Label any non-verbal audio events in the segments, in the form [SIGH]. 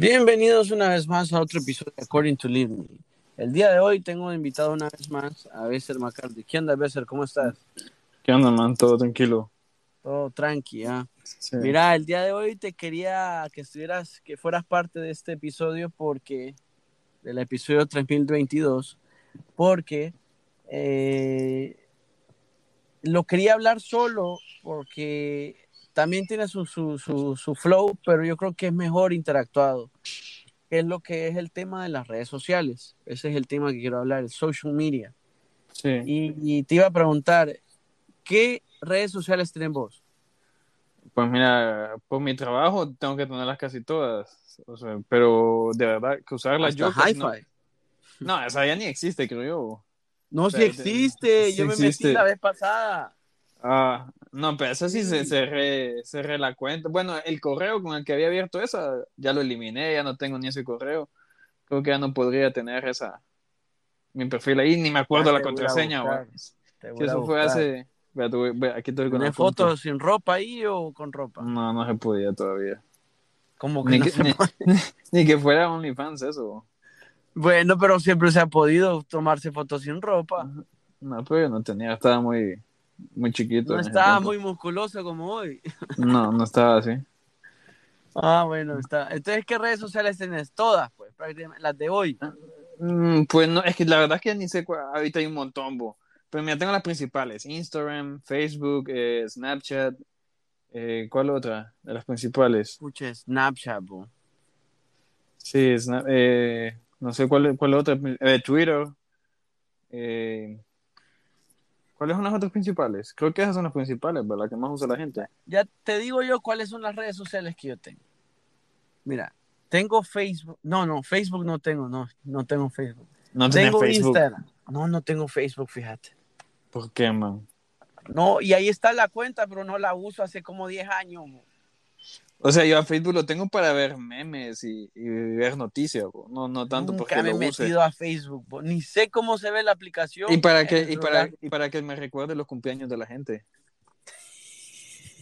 Bienvenidos una vez más a otro episodio de According to Live Me. El día de hoy tengo invitado una vez más a Besser McCarthy. ¿Qué onda, Besser? ¿Cómo estás? ¿Qué onda, man? Todo tranquilo. Todo tranqui, ¿ah? Sí. Mira, el día de hoy te quería que estuvieras, que fueras parte de este episodio porque, del episodio 3022, porque eh, lo quería hablar solo porque también tiene su, su, su, su flow, pero yo creo que es mejor interactuado. Que es lo que es el tema de las redes sociales. Ese es el tema que quiero hablar, el social media. Sí. Y, y te iba a preguntar, ¿qué redes sociales tienen vos? Pues mira, por mi trabajo tengo que tenerlas casi todas. O sea, pero de verdad, que usarlas Hasta yo. casi no, no, esa ya ni existe, creo yo. No, sí Espérate. existe. Sí Yo me existe. metí la vez pasada. Ah, no, pero esa sí, se cerré, cerré la cuenta. Bueno, el correo con el que había abierto esa, ya lo eliminé, ya no tengo ni ese correo. Creo que ya no podría tener esa mi perfil ahí, ni me acuerdo Ya la contraseña. buscar, a eso fue hace. Aquí estoy con ¿Tienes foto. fotos sin ropa ahí o con ropa? No, no se podía todavía. Como que Ni no que, ni- [LAUGHS] ni que fuera OnlyFans eso. Bueno, pero siempre se ha podido tomarse fotos sin ropa. No, pero yo no tenía, estaba muy, muy chiquito. No estaba muy musculoso como hoy. No, no estaba así. Ah, bueno, está. Entonces, ¿qué redes sociales tenés? Todas, pues, prácticamente, las de hoy. Mm, pues no, es que la verdad es que ni sé cuál, ahorita hay un montón, bo. Pero mira, tengo las principales, Instagram, Facebook, eh, Snapchat, eh, ¿cuál otra de las principales? Escuche, Snapchat, bo. Sí, Sna- eh, no sé cuál, cuál otra, eh, Twitter, eh, ¿cuáles son las otras principales? Creo que esas son las principales, ¿verdad? Que más usa la gente. Ya te digo yo cuáles son las redes sociales que yo tengo. Mira, tengo Facebook. No, no, Facebook no tengo, no, no tengo Facebook. No Tengo Facebook. Instagram. No, no tengo Facebook, fíjate. ¿Por qué, man? No, y ahí está la cuenta, pero no la uso hace como 10 años. bo. O sea, yo a Facebook lo tengo para ver memes y, y ver noticias, bo. no, no tanto Nunca porque me he lo use. metido a Facebook, bo. ni sé cómo se ve la aplicación. Y para que y para y para que me recuerde los cumpleaños de la gente.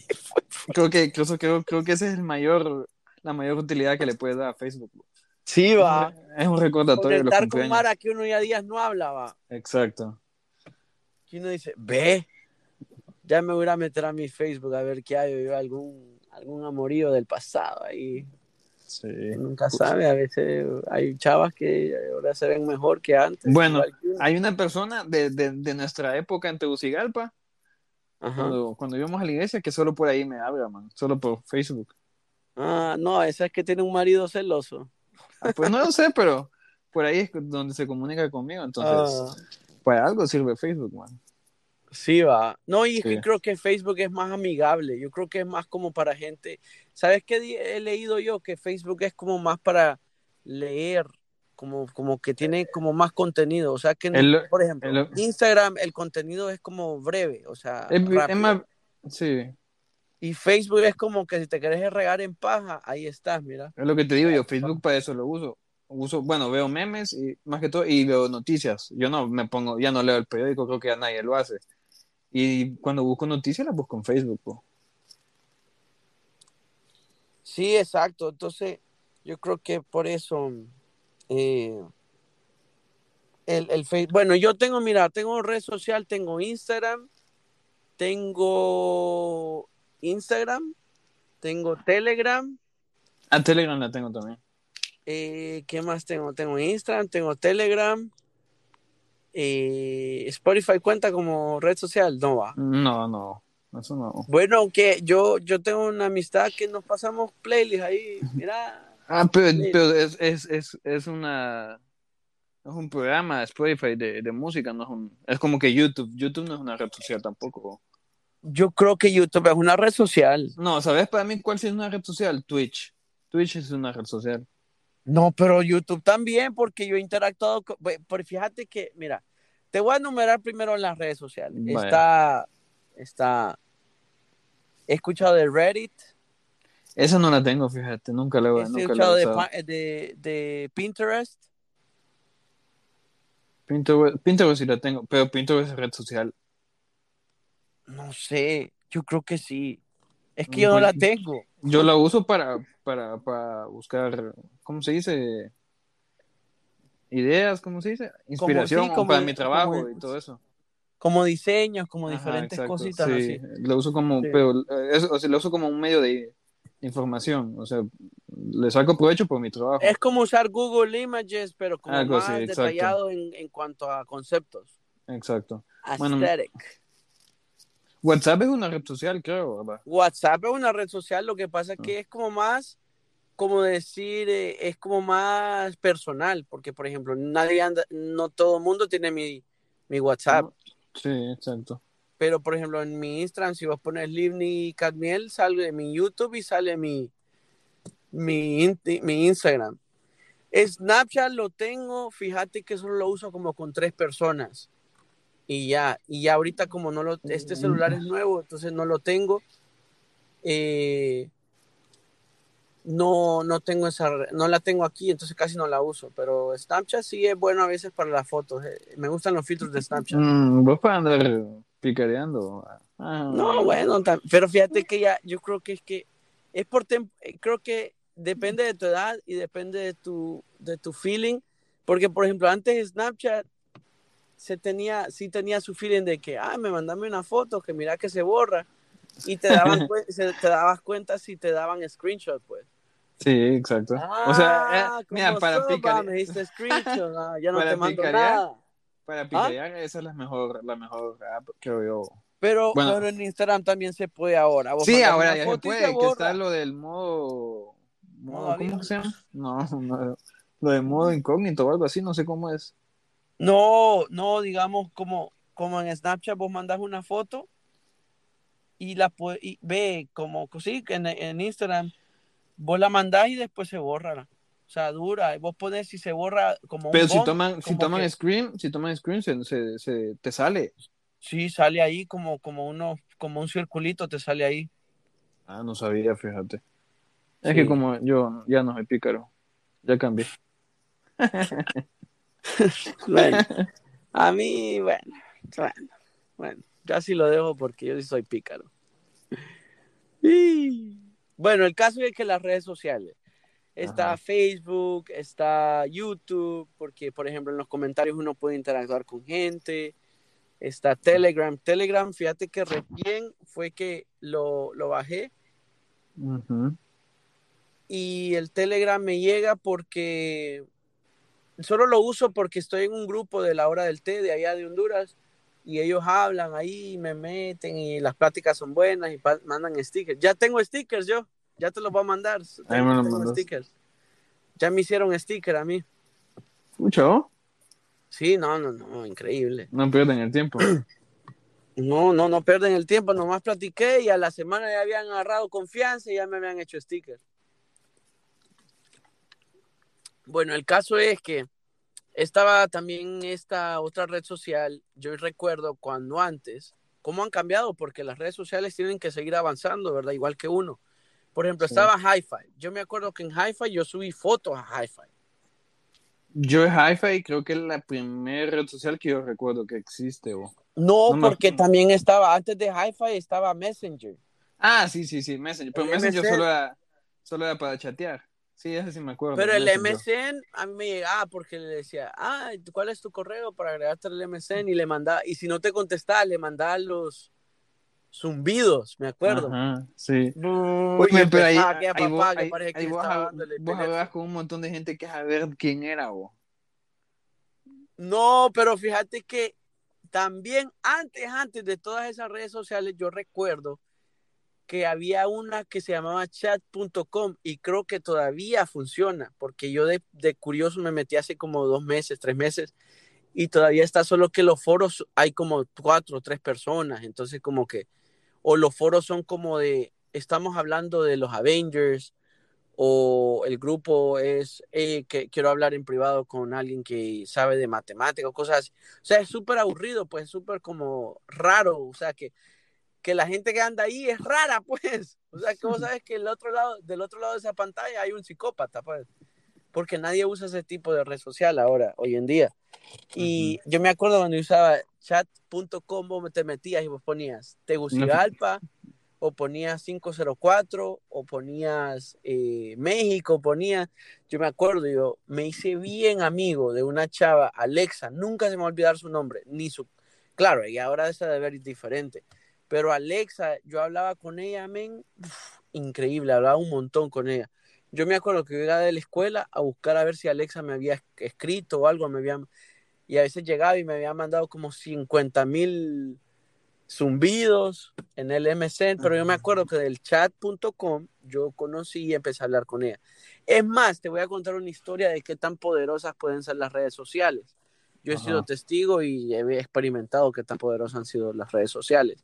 [LAUGHS] Creo que creo, creo, creo que ese es el mayor la mayor utilidad que le puede dar a Facebook. bo. Sí, va. Es un recordatorio de los Conectar con cumpleaños. Mara que uno ya días no hablaba. Exacto. Que uno dice, ve, ya me voy a meter a mi Facebook a ver qué hay, yo algún, algún amorío del pasado ahí. Sí. Nunca sabe, a veces hay chavas que ahora se ven mejor que antes. Bueno. Hay una persona de, de, de nuestra época en Tegucigalpa, Ajá. cuando, cuando íbamos a la iglesia, que solo por ahí me habla, man, solo por Facebook. Ah, no, esa es que tiene un marido celoso. Ah, Pues no lo sé, pero por ahí es donde se comunica conmigo, entonces, Ah, para algo sirve Facebook, man. Sí, va. No, y es Sí. que creo que Facebook es más amigable. Yo creo que es más como para gente. ¿Sabes qué he leído yo? Que Facebook es como más para leer, como, como que tiene como más contenido. O sea, que, El- por ejemplo, el- Instagram, el contenido es como breve, o sea, Es, más, sí, Y Facebook es como que si te querés regar en paja, ahí estás, mira. es lo que te digo yo, Facebook para eso lo uso. Uso, bueno, veo memes y más que todo, y veo noticias. Yo no me pongo, ya no leo el periódico, creo que ya nadie lo hace. Y cuando busco noticias las busco en Facebook, po. Sí, exacto. Entonces, yo creo que por eso eh, el, el Facebook. Bueno, yo tengo, mira, tengo red social, tengo Instagram, tengo Instagram, tengo Telegram. A Telegram la tengo también. eh, ¿Qué más tengo? Tengo Instagram, tengo Telegram. Eh, Spotify cuenta como red social, no va. No, no, eso no. Bueno, aunque yo, yo tengo una amistad que nos pasamos playlists ahí, mira. Ah, pero, es, es, es, es una es un programa Spotify de, de música, no es un, es como que YouTube. YouTube no es una red social tampoco. Yo creo que YouTube es una red social. No, ¿sabes para mí cuál sí es una red social? Twitch. Twitch es una red social. No, pero YouTube también, porque yo he interactuado con... Pero fíjate que, mira, te voy a enumerar primero en las redes sociales. Está, está... He escuchado de Reddit, Esa no la tengo, fíjate, nunca la, he nunca la escuchado he de, usado. pa- de, de Pinterest. Pinterest, Pinterest sí la tengo, pero Pinterest es red social. No sé, yo creo que sí. Es que yo no pues- la tengo. Yo la uso para, para, para buscar, ¿cómo se dice? Ideas, ¿cómo se dice? Inspiración sí, como- para mi trabajo como- y todo eso. Como diseños, como diferentes cositas sí. así. Lo uso como, Sí. pero, eh, eso, o sea, lo uso como un medio de información, o sea, le saco provecho por mi trabajo. Es como usar Google Images, pero como Algo más detallado en, en cuanto a conceptos. Exacto. Bueno, Aesthetic. WhatsApp es una red social, creo, ¿verdad? WhatsApp es una red social, lo que pasa es que es como más, como decir, eh, es como más personal, porque por ejemplo, nadie anda, no todo el mundo tiene mi, mi WhatsApp, Sí, exacto. pero por ejemplo en mi Instagram, si vos pones Livni Cadmiel, sale mi YouTube y sale mi, mi, mi Instagram. Snapchat lo tengo, fíjate que solo lo uso como con tres personas. Y ya, y ya ahorita como no lo, este celular es nuevo, entonces no lo tengo. eh, no, no tengo esa, no la tengo aquí, entonces casi no la uso. Pero Snapchat sí es bueno a veces para las fotos. eh, Me gustan los filtros de Snapchat. Mm, vos para andar picareando. Ah, No, bueno, pero fíjate que ya, yo creo que es que es por tem- eh, creo que depende de tu edad y depende de tu, de tu feeling, porque por ejemplo antes Snapchat se tenía, sí tenía su feeling de que, ah, me mandame una foto, que mira que se borra, y te daban, [LAUGHS] te dabas cuenta si te daban screenshot, pues. Sí, exacto. o sea, eh, mira, ¿cómo para picarear, me diste screenshot, ah, ya no [LAUGHS] Para te mando picarear, nada. para picarear esa es la mejor, la mejor app, creo yo. Pero, Bueno. pero en Instagram también se puede ahora. Vos Sí, ahora ya se puede, que está lo del modo, Modo. ¿cómo se llama? No, [LAUGHS] no, lo de modo incógnito o algo así, no sé cómo es. No, no, digamos como, como en Snapchat vos mandas una foto y la y ve como sí, que en, en Instagram vos la mandás y después se borra. O sea, dura. Vos pones si se borra como un Pero si bump, toman, si toman que- screen, si toman screen se, se, se- te sale. Sí, sale ahí como, como uno, como un circulito te sale ahí. Ah, no sabía, fíjate. Es Sí. que como yo ya no soy pícaro, ya cambié. [LAUGHS] Bueno, a mí, bueno, bueno, bueno, yo así lo dejo porque yo sí soy pícaro. Y, Bueno, el caso es que las redes sociales. Está Ajá. Facebook, está YouTube, porque por ejemplo en los comentarios uno puede interactuar con gente. Está Telegram. Telegram, fíjate que recién fue que lo, lo bajé y el Telegram me llega porque solo lo uso porque estoy en un grupo de la hora del té de allá de Honduras y ellos hablan ahí, me meten y las pláticas son buenas y mandan stickers. Ya tengo stickers yo, ya te los voy a mandar. Ahí me los Tengo mandas. stickers. Ya me hicieron sticker a mí. Mucho, Sí, no, no, no, increíble. no pierden el tiempo. [CLEARS THROAT] No, no, no pierden el tiempo, nomás platiqué y a la semana ya habían agarrado confianza y ya me habían hecho stickers. Bueno, el caso es que estaba también esta otra red social, yo recuerdo cuando antes, cómo han cambiado, porque las redes sociales tienen que seguir avanzando, ¿verdad? Igual que uno. Por ejemplo, Sí. estaba Hi-Fi. Yo me acuerdo que en Hi-Fi yo subí fotos a Hi-Fi. Yo en Hi-Fi creo que es la primera red social que yo recuerdo que existe. No, porque también estaba, antes de Hi-Fi estaba Messenger. Ah, sí, sí, sí, Messenger. Pero El Messenger solo era, solo era para chatear. Sí, ese sí me acuerdo. Pero el. MSN a mí me llegaba porque le decía, ah, ¿cuál es tu correo para agregarte al MSN? Y le mandaba, y si no te contestaba, le mandaba los zumbidos, me acuerdo. Ajá, sí. Oye, pero ahí, ahí vos, que ahí- parece que ahí vos, estaba hab- dándole vos teléfono. hablabas con un montón de gente que a ver quién era vos. No, pero fíjate que también antes, antes de todas esas redes sociales, yo recuerdo que había una que se llamaba chat.com y creo que todavía funciona, porque yo de, curioso me metí hace como dos meses, tres meses, y todavía está solo que los foros hay como cuatro o tres personas, entonces como que, o los foros son como de, estamos hablando de los Avengers, o el grupo es eh, que quiero hablar en privado con alguien que sabe de matemáticas cosas así. O sea, es súper aburrido, pues es súper como raro, o sea, que, que la gente que anda ahí es rara, [LAUGHS] pues. O sea, que vos [LAUGHS] sabes que el otro lado, del otro lado de esa pantalla hay un psicópata, pues. Porque nadie usa ese tipo de red social ahora, hoy en día. Y yo me acuerdo cuando usaba chat.com, te metías y vos ponías Tegucigalpa, o ponías 504, o ponías eh, México, ponías, yo me acuerdo, yo me hice bien amigo de una chava, Alexa, nunca se me va a olvidar su nombre, ni su, claro, y ahora esa debe ver diferente, pero Alexa, yo hablaba con ella, men, increíble, hablaba un montón con ella. Yo me acuerdo que iba de la escuela a buscar a ver si Alexa me había escrito o algo, me había, y a veces llegaba y me había mandado como 50 mil zumbidos en el MSN, pero yo me acuerdo que del chat.com yo conocí y empecé a hablar con ella. Es más, te voy a contar una historia de qué tan poderosas pueden ser las redes sociales. Yo he sido testigo y he experimentado qué tan poderosas han sido las redes sociales.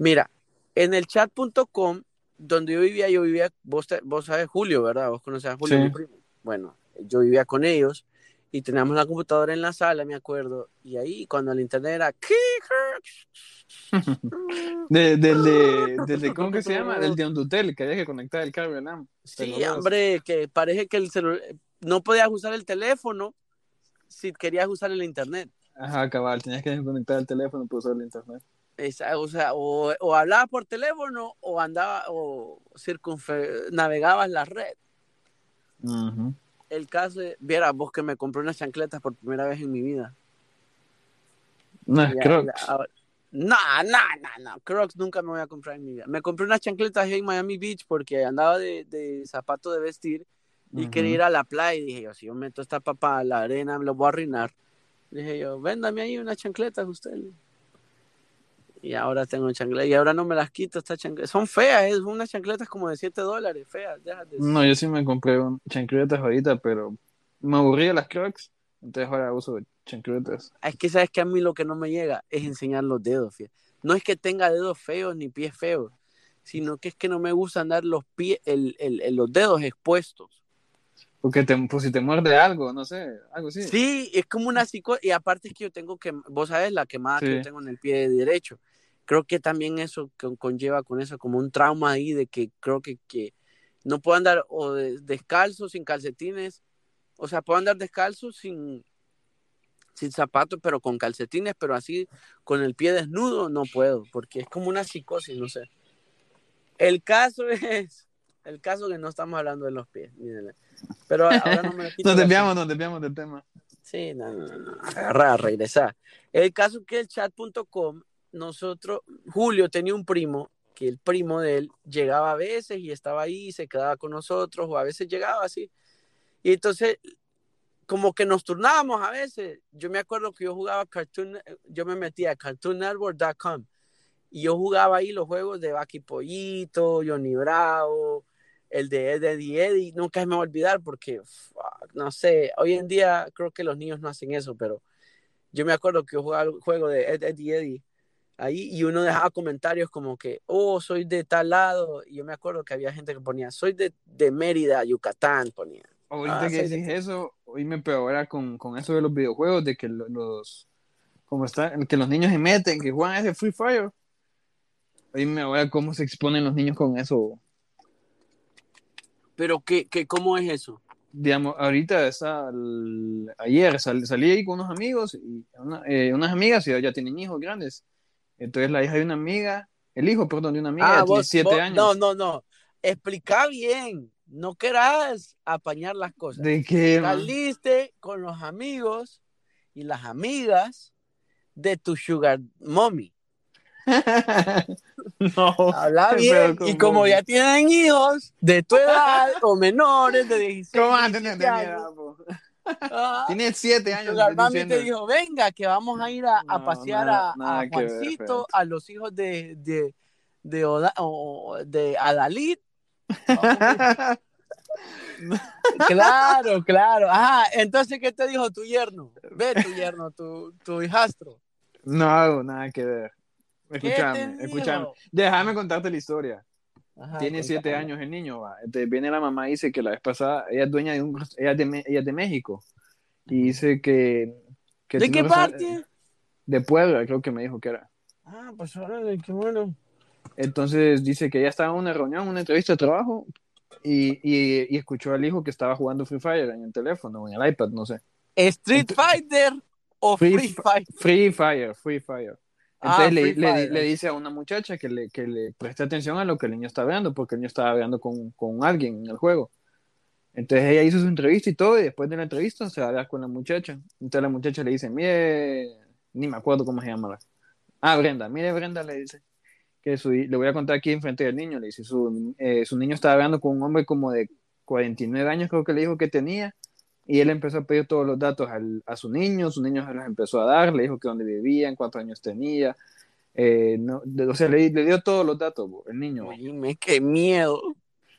Mira, en el chat.com, donde yo vivía, yo vivía, vos, vos sabes Julio, ¿verdad? Vos conoces a Julio, Bueno, yo vivía con ellos y teníamos la computadora en la sala, me acuerdo, y ahí cuando el internet era [LAUGHS] de, del de, del ¿cómo que se llama? Del de Ondutel, que había que conectar el cable, ¿no? Sí, hombre, que parece que el celular, no podías usar el teléfono si querías usar el internet. Ajá, cabal, tenías que conectar el teléfono para usar el internet. O sea, o, o hablabas por teléfono o andaba o navegabas la red. Uh el caso de, viera vos que me compré unas chancletas por primera vez en mi vida. No, Crocs. No, no, no, no, Crocs nunca me voy a comprar en mi vida. Me compré unas chancletas en Miami Beach porque andaba de, de zapato de vestir y quería ir a la playa y dije yo, si yo meto esta papa a la arena, me lo voy a arruinar. Dije yo, véndame ahí unas chancletas usted y ahora tengo chancletas y ahora no me las quito estas chancletas. Son feas, es unas chancletas como de 7 dólares, feas. No, yo sí me compré chancletas ahorita, pero me aburría las crocs, entonces ahora uso chancletas. Es que sabes que a mí lo que no me llega es enseñar los dedos, No es que tenga dedos feos ni pies feos, sino que es que no me gusta andar los pies, el, el, los dedos expuestos. Porque te, pues si te muerde algo, no sé, algo así. Sí, es como una psico... Y aparte es que yo tengo que, vos sabes, la quemada que yo tengo en el pie derecho creo que también eso conlleva con eso como un trauma ahí de que creo que, que no puedo andar o descalzo, sin calcetines, o sea, puedo andar descalzo sin, sin zapatos, pero con calcetines, pero así con el pie desnudo no puedo, porque es como una psicosis, no sé. El caso [LAUGHS] es, el caso que no estamos hablando de los pies, Pero ahora no me [LAUGHS] Nos desviamos, nos desviamos del tema. Sí, no, no, no, agarrar, regresar. El caso que el chat.com nosotros, Julio tenía un primo, que el primo de él llegaba a veces y estaba ahí, se quedaba con nosotros, o a veces llegaba así. Y entonces, como que nos turnábamos a veces. Yo me acuerdo que yo jugaba Cartoon, yo me metía a cartoonnetwork.com y yo jugaba ahí los juegos de Baki Pollito, Johnny Bravo, el de Eddie Eddie. Nunca me voy a olvidar porque, no sé, hoy en día creo que los niños no hacen eso, pero yo me acuerdo que yo jugaba el juego de Eddie Eddie ahí y uno dejaba comentarios como que, oh, soy de tal lado. Y yo me acuerdo que había gente que ponía, soy de, de Mérida, Yucatán, ponía. Ahorita ah, que dije eso, hoy me peor con, con eso de los videojuegos, de que los, como está, que los niños se meten, que juegan ese Free Fire. Hoy me voy a cómo se exponen los niños con eso. Pero, ¿qué, qué, ¿cómo es eso? Digamos, ahorita está, ayer salí ahí con unos amigos, y eh, unas amigas y ya tienen hijos grandes. Entonces la hija de una amiga, el hijo, perdón, de una amiga de 7 años. No, no, no. Explica bien. No querás apañar las cosas. ¿De qué? Saliste con los amigos y las amigas de tu sugar mommy. [LAUGHS] no. Habla bien. Y como ya tienen hijos de tu edad o menores de 16 ¿Cómo van a tener edad, Ah. Tiene siete años. Mami te dijo, venga, que vamos a ir a, pasear a, Juancito, a los hijos de, de, de, Oda, o, de Adalid. [LAUGHS] claro, claro. Ajá, entonces, ¿qué te dijo tu yerno? Ve tu yerno, tu, tu hijastro. No nada que ver. Escúchame, escúchame. Déjame contarte la historia. Tiene siete años el niño, va. viene la mamá y dice que la vez pasada, ella es dueña de un, ella es de, ella de México. Y dice que... ¿De qué parte? De Puebla, creo que me dijo que era. Ah, pues órale, qué bueno. Entonces dice que ella estaba en una reunión, una entrevista de trabajo, y, y, y, escuchó al hijo que estaba jugando Free Fire en el teléfono o en el iPad, no sé. ¿Street Fighter o Free, Fire? Free Fire, Free Fire. Entonces Ah, le, le- le dice a una muchacha que le, que le preste atención a lo que el niño está hablando, porque el niño estaba hablando con, con alguien en el juego. Entonces ella hizo su entrevista y todo, y después de la entrevista se va a hablar con la muchacha. Entonces la muchacha le dice, mire, ni me acuerdo cómo se llama. la- Ah, Brenda, mire Brenda, le dice, que su, le voy a contar aquí enfrente del niño, le dice, su, eh, su niño estaba hablando con un hombre como de 49 años, creo que le dijo que tenía, y él empezó a pedir todos los datos al- a su niño, su niño se los empezó a dar, le dijo que dónde vivían, cuántos años tenía, eh, no, de- o sea, le, le dio todos los datos, bo, el niño. Oíme, qué miedo.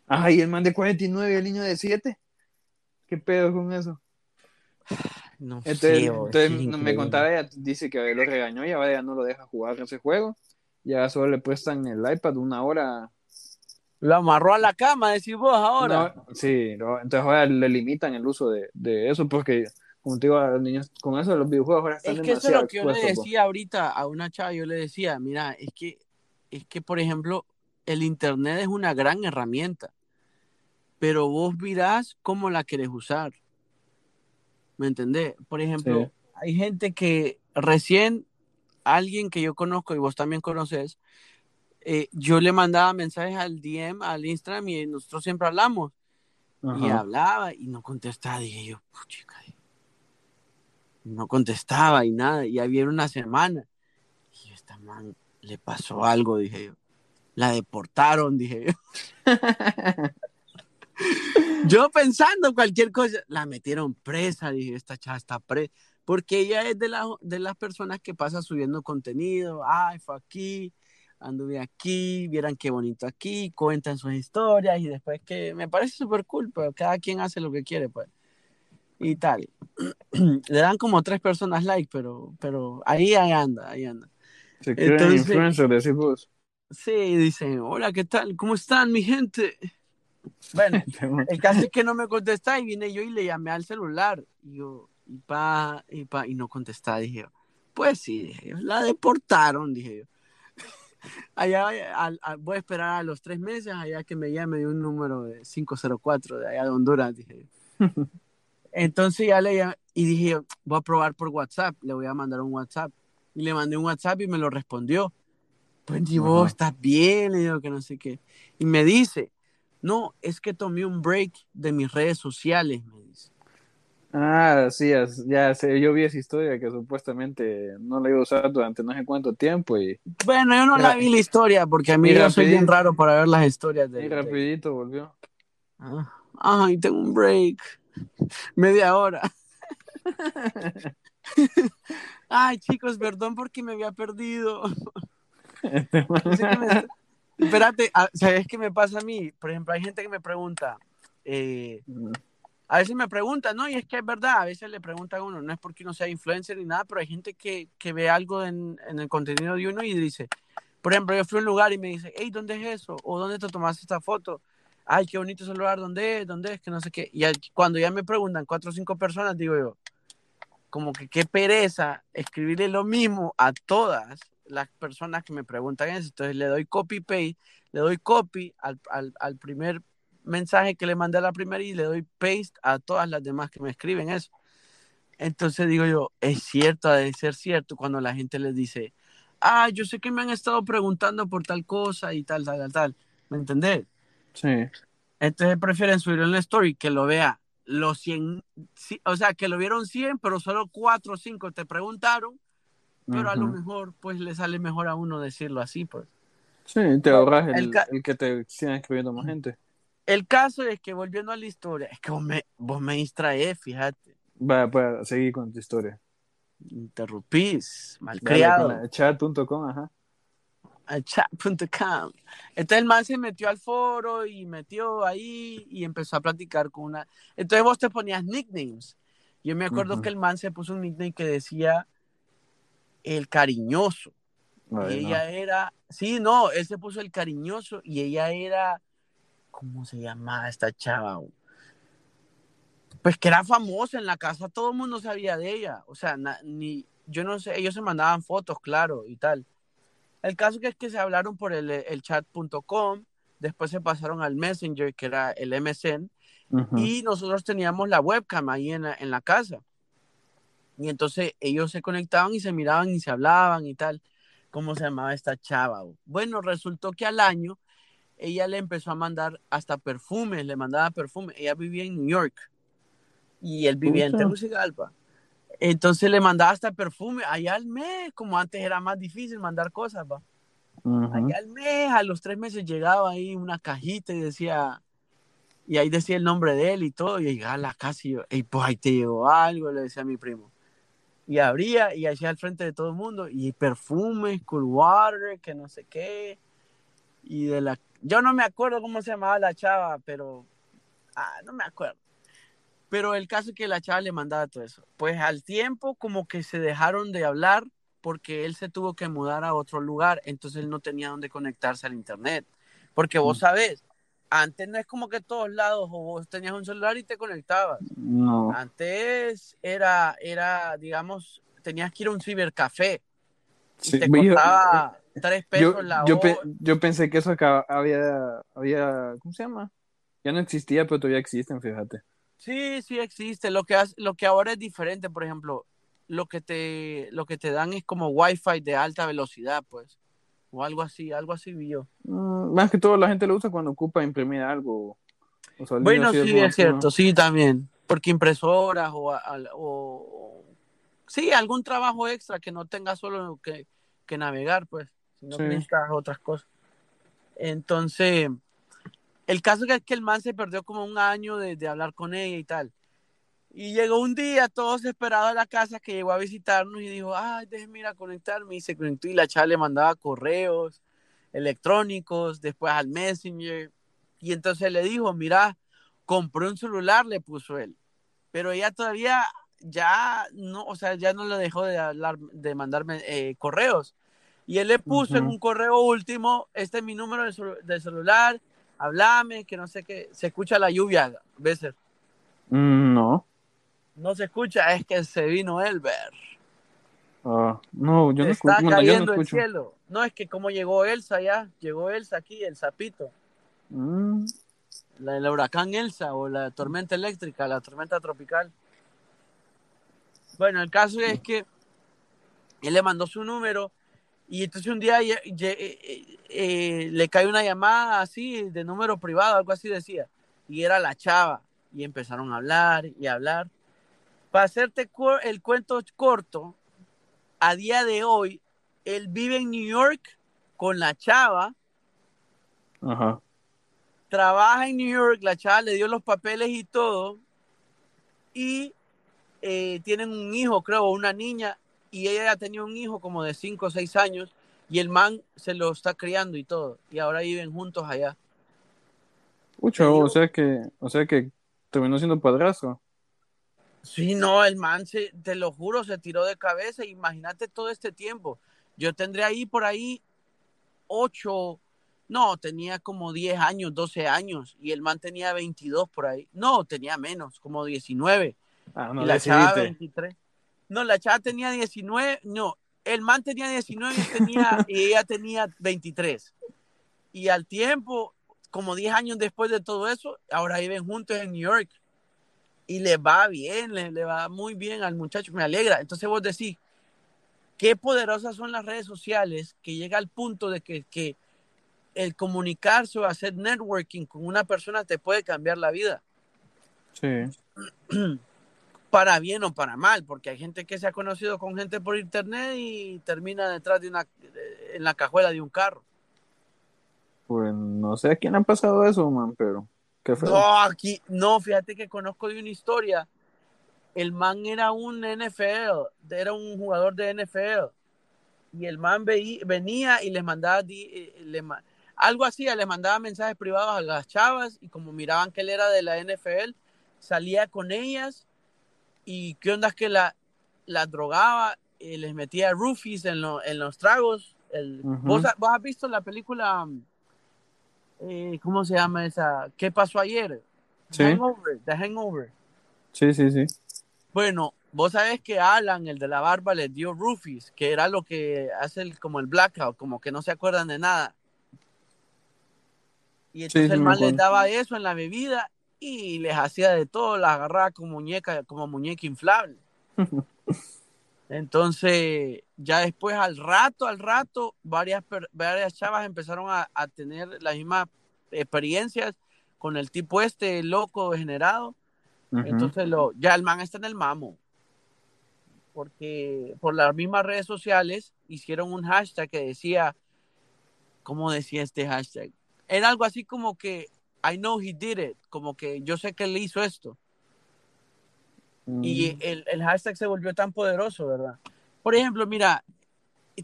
Ay, el man de 49 y el niño de 7. ¿Qué pedo con eso? [SIGHS] No Entonces, sé, entonces me contaba ella, dice que lo regañó y ahora ya no lo deja jugar ese juego. Ya solo le prestan el iPad una hora. Lo amarró a la cama, decís vos ahora. No, sí, no, entonces ahora le limitan el uso de, de eso porque, como te digo, a los niños con eso los videojuegos ahora están es que eso es lo que yo le decía ahorita a una chava, yo le decía, mira, es que, es que, por ejemplo, el internet es una gran herramienta, pero vos mirás cómo la querés usar. ¿Me entendés? Por ejemplo, Sí. hay gente que recién, alguien que yo conozco y vos también conoces, eh, yo le mandaba mensajes al DM, al Instagram y nosotros siempre hablamos. Y Ajá. hablaba y no contestaba. Dije yo, puchica. No contestaba y nada. Y había una semana. Y esta man le pasó algo, dije yo. La deportaron, dije yo. [LAUGHS] Yo pensando cualquier cosa, la metieron presa, dije, esta chava está presa. Porque ella es de, la- de las personas que pasa subiendo contenido. Ay, fue aquí, anduve aquí, vieran qué bonito aquí, cuentan sus historias y después que me parece súper cool, pero cada quien hace lo que quiere, pues. Y tal. [CLEARS THROAT] Le dan como tres personas like, pero, pero ahí, ahí anda, ahí anda. Se creen influencers, decís vos. Sí, dicen, hola, ¿qué tal? ¿Cómo están, mi gente? Bueno, [LAUGHS] el caso es que no me contesta y vine yo y le llamé al celular. Y yo, y pa, y pa, y no contestaba. Dije yo, pues sí, dije yo, la deportaron, dije yo. Allá al- al- voy a esperar a los tres meses, allá que me llame de un número de 504 de allá de Honduras, dije yo. Entonces ya le llamé y dije voy a probar por WhatsApp, le voy a mandar un WhatsApp. Y le mandé un WhatsApp y me lo respondió. Pues y vos estás bien, le digo que no sé qué. Y me dice, no, es que tomé un break de mis redes sociales, me dice. Ah, sí, ya sé, yo vi esa historia que supuestamente no la iba a usar durante no sé cuánto tiempo y, Bueno, yo no la vi la historia porque a mí yo soy bien raro para ver las historias de... y rapidito volvió. Ah, Ay, tengo un break. Media hora. [LAUGHS] Ay, chicos, perdón porque me había perdido. Este [LAUGHS] Espérate, ah, ¿sabes qué me pasa a mí? Por ejemplo, hay gente que me pregunta, eh, a veces me preguntan, ¿no? Y es que es verdad, a veces le preguntan a uno, no es porque uno sea influencer ni nada, pero hay gente que, que ve algo en, en el contenido de uno y dice, por ejemplo, yo fui a un lugar y me dice, hey, ¿dónde es eso? ¿O dónde te tomaste esta foto? Ay, qué bonito ese lugar, ¿dónde es? ¿Dónde es? Que no sé qué. Y cuando ya me preguntan cuatro o cinco personas, digo yo, como que qué pereza escribirle lo mismo a todas las personas que me preguntan eso. Entonces le doy copy-paste, le doy copy al, al, al primer mensaje que le mandé a la primera y le doy paste a todas las demás que me escriben eso. Entonces digo yo, es cierto, ha de ser cierto cuando la gente les dice, ah, yo sé que me han estado preguntando por tal cosa y tal, tal, tal, tal. ¿Me entendés? Sí. Entonces prefieren subirlo en la story que lo vea los 100, sí, o sea, que lo vieron 100, pero solo 4 o 5 te preguntaron, pero a lo mejor pues le sale mejor a uno decirlo así, pues. Sí, te ahorras el, El el que te sigan escribiendo más gente. El caso es que volviendo a la historia, es que vos me, vos me distraes, fíjate, Va, pues seguir con tu historia. interrumpís, malcriado. chat.com, ajá. a chat.com. Entonces el man se metió al foro y metió ahí y empezó a platicar con una. Entonces vos te ponías nicknames. Yo me acuerdo que el man se puso un nickname que decía el cariñoso. Ay, y no. ella era, sí, no, él se puso el cariñoso y ella era, ¿cómo se llamaba esta chava? Pues que era famosa en la casa, todo el mundo sabía de ella. O sea, na- ni, yo no sé, ellos se mandaban fotos, claro, y tal. El caso que es que se hablaron por el, el chat.com, después se pasaron al Messenger, que era el MSN, y nosotros teníamos la webcam ahí en la, en la casa. Y entonces ellos se conectaban y se miraban y se hablaban y tal. ¿cómo se llamaba esta chava? Bueno, resultó que al año ella le empezó a mandar hasta perfumes, le mandaba perfumes. Ella vivía en New York y él vivía en Tegucigalpa. Entonces le mandaba hasta perfume allá al mes, como antes era más difícil mandar cosas, va. Allá al mes, a los tres meses llegaba ahí una cajita y decía, y ahí decía el nombre de él y todo, y llegaba a la casa y yo, pues ahí te llegó algo, le decía a mi primo. Y abría y hacía al frente de todo el mundo, y perfumes, cool water, que no sé qué, y de la, yo no me acuerdo cómo se llamaba la chava, pero, ah, no me acuerdo. Pero el caso es que la chava le mandaba todo eso. Pues al tiempo como que se dejaron de hablar porque él se tuvo que mudar a otro lugar, entonces él no tenía dónde conectarse al internet. Porque vos mm. sabés, antes no es como que todos lados o vos tenías un celular y te conectabas. No. Antes era, era, digamos, tenías que ir a un cibercafé. Y te costaba tres pesos la yo, yo, pensé que eso acá había, había, ¿cómo se llama? Ya no existía, pero todavía existen, fíjate. Sí, sí existe. Lo que, lo que ahora es diferente, por ejemplo, lo que te, lo que te dan es como Wi-Fi de alta velocidad, pues. O algo así, algo así vi yo. Mm, más que todo la gente lo usa cuando ocupa imprimir algo. bueno, sí, es cierto, sí, también. Porque impresoras o, o, sí, algún trabajo extra que no tenga solo que, que navegar, pues, sino que necesitas otras cosas. Entonces, el caso es que el man se perdió como un año de, hablar con ella y tal. Y llegó un día, todo desesperado a la casa, que llegó a visitarnos y dijo, ay, déjeme ir a conectarme. Y se conectó y la chava le mandaba correos electrónicos, después al Messenger. Y entonces le dijo, mira, compré un celular, le puso él. Pero ella todavía ya no, o sea, ya no le dejó de hablar, de mandarme eh, correos. Y él le puso en un correo último, este es mi número de celular, hablame, que no sé qué, se escucha la lluvia, ¿ves? Mm, no. No se escucha, es que se vino Elber. Ah, no, yo no, Está cayendo el cielo. No, es que como llegó Elsa ya, llegó Elsa aquí, el sapito. Mm. La, el huracán Elsa o la tormenta eléctrica, la tormenta tropical. Bueno, el caso es que él le mandó su número y entonces un día eh, eh, eh, le cae una llamada así de número privado, algo así decía, y era la chava. Y empezaron a hablar y hablar. Para hacerte el cuento corto, a día de hoy, él vive en New York con la chava. Ajá. Trabaja en New York, la chava le dio los papeles y todo. Y tienen un hijo, creo, una niña, y ella ya tenía un hijo como de 5 o 6 años y el man se lo está criando y todo y ahora viven juntos allá. Mucho, o sea que, o sea que terminó siendo padrastro. Sí, no, el man se, te lo juro, se tiró de cabeza. Imagínate todo este tiempo. Yo tendré ahí por ahí 8, no, tenía como 10 años, 12 años y el man tenía 22 por ahí. No, tenía menos, como 19. Ah, no, y la chava 23. No, la chava tenía 19, no, el man tenía 19 y, tenía, [LAUGHS] y ella tenía 23. Y al tiempo, como 10 años después de todo eso, ahora viven juntos en New York. Y le va bien, le, le va muy bien al muchacho, me alegra. Entonces vos decís, qué poderosas son las redes sociales que llega al punto de que, que el comunicarse o hacer networking con una persona te puede cambiar la vida. Sí. [CLEARS THROAT] para bien o para mal, porque hay gente que se ha conocido con gente por internet y termina detrás de una en la cajuela de un carro. Pues no sé a quién ha pasado eso, man, pero qué. No, aquí no, fíjate que conozco de una historia. El man era un NFL, era un jugador de NFL. Y el man venía y les mandaba eh, algo así, les mandaba mensajes privados a las chavas y como miraban que él era de la NFL, salía con ellas y qué onda es que la, la drogaba, y les metía roofies en, en los tragos. El, ¿vos, has visto la película, eh, ¿cómo se llama esa? ¿Qué pasó ayer? Sí. Hangover, The Hangover. Sí, sí, sí. Bueno, vos sabés que Alan, el de la barba, les dio roofies, que era lo que hace el, como el blackout, como que no se acuerdan de nada. Y entonces el man les daba eso en la bebida y les hacía de todo, las agarraba como muñeca, como muñeca inflable. [LAUGHS] Entonces, ya después al rato, al rato, varias, varias chavas empezaron a, a tener las mismas experiencias con el tipo este loco degenerado. Entonces, lo, ya el man está en el mamo. Porque por las mismas redes sociales hicieron un hashtag que decía, ¿cómo decía este hashtag? Era algo así como que, I know he did it, como que yo sé que él hizo esto. Y mm. el, el, hashtag se volvió tan poderoso, ¿verdad? Por ejemplo, mira,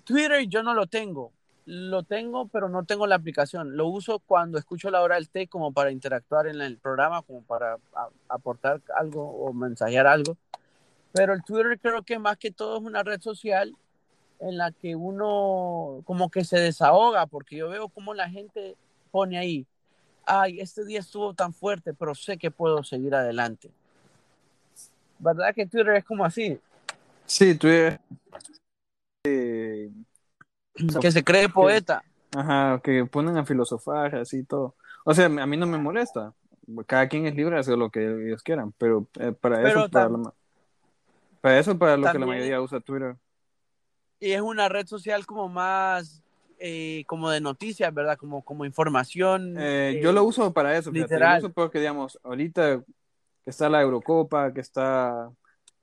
Twitter yo no lo tengo. Lo tengo, pero no tengo la aplicación. Lo uso cuando escucho la hora del té como para interactuar en el programa, como para aportar algo o mensajear algo. Pero el Twitter creo que más que todo es una red social en la que uno como que se desahoga, porque yo veo como la gente pone ahí, ay, este día estuvo tan fuerte, pero sé que puedo seguir adelante. ¿Verdad que Twitter es como así? Sí, Twitter. Eh, que se cree poeta. ajá, que ponen a filosofar, así todo. O sea, a mí no me molesta. Cada quien es libre de hacer lo que ellos quieran, pero eh, para eso, para, para, eso, para lo que la mayoría usa Twitter. Y es una red social como más eh, como de noticias, ¿verdad? Como, como información. yo lo uso para eso, literal. Yo uso porque, digamos, ahorita que está la Eurocopa, que está,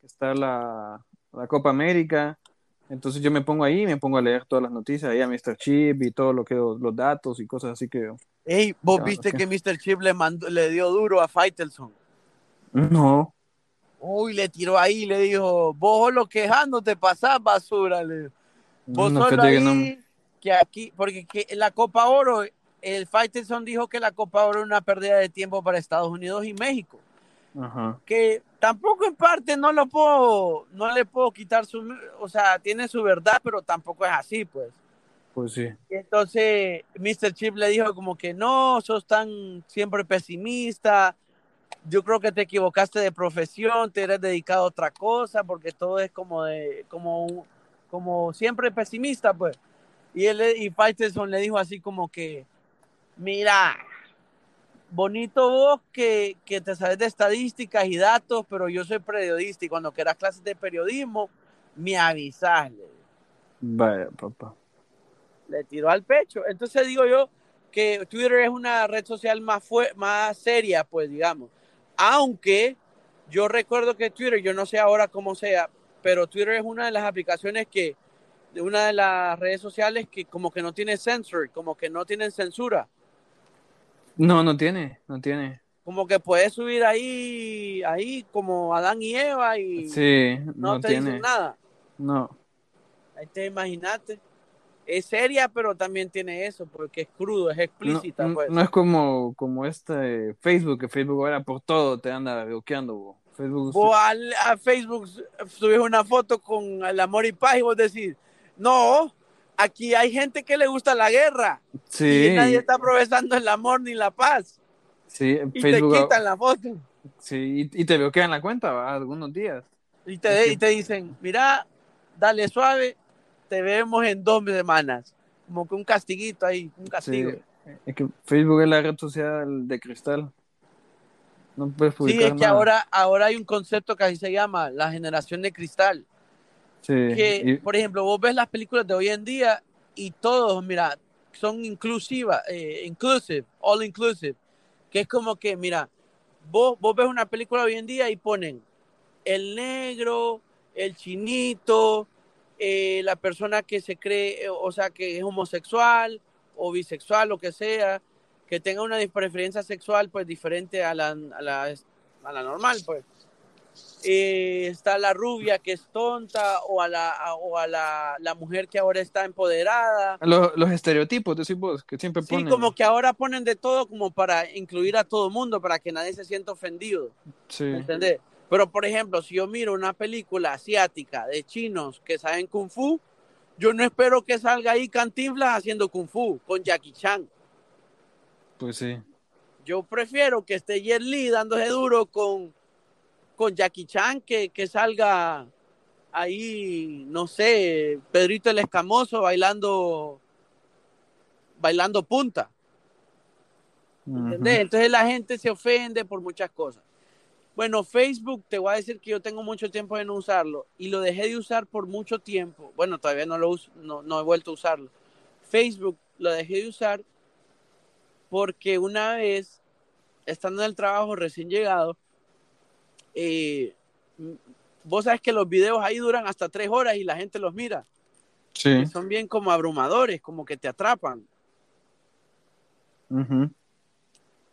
que está la, la Copa América. Entonces yo me pongo ahí y me pongo a leer todas las noticias ahí a Mr. Chip y todo lo que los datos y cosas así que. Ey, vos viste que Mr. Chip le mandó, le dio duro a Faitelson. No. Uy, le tiró ahí, le dijo, vos lo quejando te pasás basura, le Vos solo ahí, que, aquí, porque que la Copa Oro, el Faitelson dijo que la Copa Oro es una pérdida de tiempo para Estados Unidos y México. Que tampoco en parte no lo puedo, no le puedo quitar su, o sea, tiene su verdad, pero tampoco es así, pues. Pues sí. entonces Mr. Chip le dijo como que no, sos tan siempre pesimista, yo creo que te equivocaste de profesión, te eres dedicado a otra cosa, porque todo es como de, como, como siempre pesimista, pues. Y él y Faitelson le dijo así como que, mira, bonito vos que, que, te sabes de estadísticas y datos, pero yo soy periodista y cuando quieras clases de periodismo, me avisas. Vaya, papá. Le tiró al pecho. Entonces digo yo que Twitter es una red social más, más seria, pues digamos. Aunque yo recuerdo que Twitter, yo no sé ahora cómo sea, pero Twitter es una de las aplicaciones que, de una de las redes sociales que como que no tiene censor, como que no tienen censura. No, no tiene, no tiene. Como que puedes subir ahí, ahí como Adán y Eva y sí, no, te dicen nada. No. Ahí te imaginaste. Es seria, pero también tiene eso, porque es crudo, es explícita. No, pues. no es como, como este Facebook, que Facebook ahora por todo te anda bloqueando. Facebook. Vos a, Facebook subes una foto con el amor y paz y vos decís, no, aquí hay gente que le gusta la guerra. Sí. Y nadie está aprovechando el amor ni la paz. Sí, y Facebook. te quitan la foto. Sí, y, te bloquean la cuenta ¿va? algunos días. Y te, y te dicen, mira, dale suave, te vemos en dos semanas. Como que un castiguito ahí, un castigo. Es que Facebook es la red social de cristal. No puedes publicar Sí, es que ahora, ahora hay un concepto que así se llama la generación de cristal. Sí, que, por ejemplo, vos ves las películas de hoy en día y todos, mira, son inclusivas, eh, inclusive, all inclusive, que es como que, mira, vos, vos ves una película hoy en día y ponen el negro, el chinito, eh, la persona que se cree, o sea, que es homosexual o bisexual, lo que sea, que tenga una preferencia sexual pues diferente a la, a la, a la normal, pues. Eh, está la rubia que es tonta o a la, o a la, la mujer que ahora está empoderada. Los, los estereotipos, decís vos, que siempre ponen. Sí, como que ahora ponen de todo como para incluir a todo el mundo, para que nadie se sienta ofendido. Sí. ¿Entendés? Pero, por ejemplo, si yo miro una película asiática de chinos que saben kung fu, yo no espero que salga ahí Cantinflas haciendo kung fu con Jackie Chan. Pues sí. Yo prefiero que esté Jet Li dándose duro con con Jackie Chan que, que salga ahí, no sé, Pedrito el Escamoso bailando, bailando punta. Entonces la gente se ofende por muchas cosas. Bueno, Facebook, te voy a decir que yo tengo mucho tiempo de no usarlo y lo dejé de usar por mucho tiempo. Bueno, todavía no lo uso, no, no he vuelto a usarlo. Facebook lo dejé de usar porque una vez, estando en el trabajo recién llegado, eh, vos sabes que los videos ahí duran hasta tres horas y la gente los mira. Sí. Son bien como abrumadores, como que te atrapan.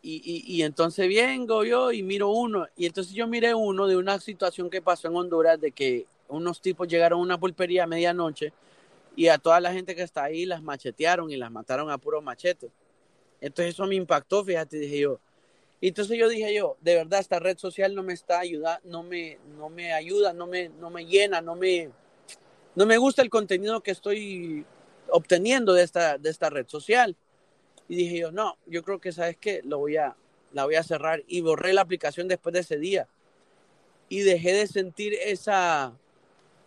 Y, y, y entonces vengo yo y miro uno. Y entonces yo miré uno de una situación que pasó en Honduras de que unos tipos llegaron a una pulpería a medianoche y a toda la gente que está ahí las machetearon y las mataron a puro machete. Entonces eso me impactó, fíjate, dije yo. Y entonces yo dije yo, de verdad esta red social no me está ayudando, no me, no me ayuda, no me, no me llena, no me, no me gusta el contenido que estoy obteniendo de esta, de esta red social. Y dije yo, no, yo creo que, ¿sabes qué? Lo voy a, la voy a cerrar. Y borré la aplicación después de ese día. Y dejé de sentir esa,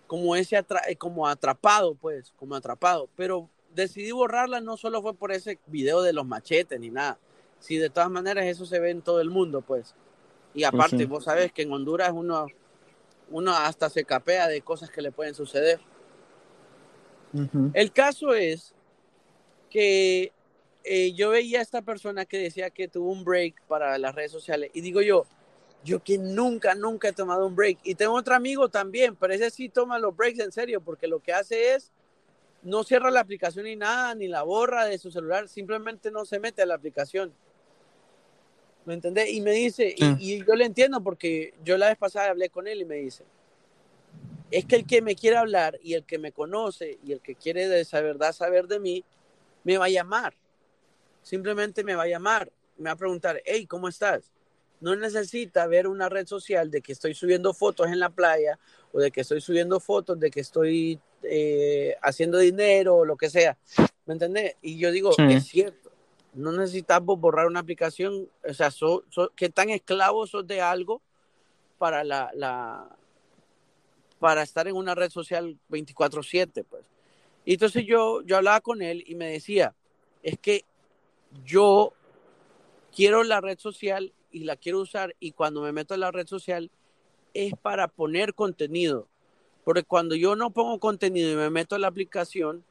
como ese, atra como atrapado, pues, como atrapado. Pero decidí borrarla no solo fue por ese video de los machetes ni nada. Si de todas maneras eso se ve en todo el mundo, pues. Y aparte, sí. vos sabes que en Honduras uno, uno hasta se capea de cosas que le pueden suceder. El caso es que eh, yo veía a esta persona que decía que tuvo un break para las redes sociales y digo yo, yo que nunca, nunca he tomado un break. Y tengo otro amigo también, pero ese sí toma los breaks en serio porque lo que hace es no cierra la aplicación ni nada, ni la borra de su celular, simplemente no se mete a la aplicación. ¿Me entendés? Y me dice, Sí. y, y yo le entiendo porque yo la vez pasada hablé con él y me dice, es que el que me quiere hablar y el que me conoce y el que quiere de esa verdad saber de mí, me va a llamar. Simplemente me va a llamar, me va a preguntar, hey, ¿cómo estás? No necesita ver una red social de que estoy subiendo fotos en la playa o de que estoy subiendo fotos de que estoy eh, haciendo dinero o lo que sea. ¿Me entendés? Y yo digo, Sí. es cierto. No necesitas vos borrar una aplicación, o sea, que tan esclavos sos de algo para la, la, para estar en una red social 24/7, pues. Y entonces yo, yo hablaba con él y me decía, es que yo quiero la red social y la quiero usar y cuando me meto en la red social es para poner contenido. Porque cuando yo no pongo contenido y me meto en la aplicación,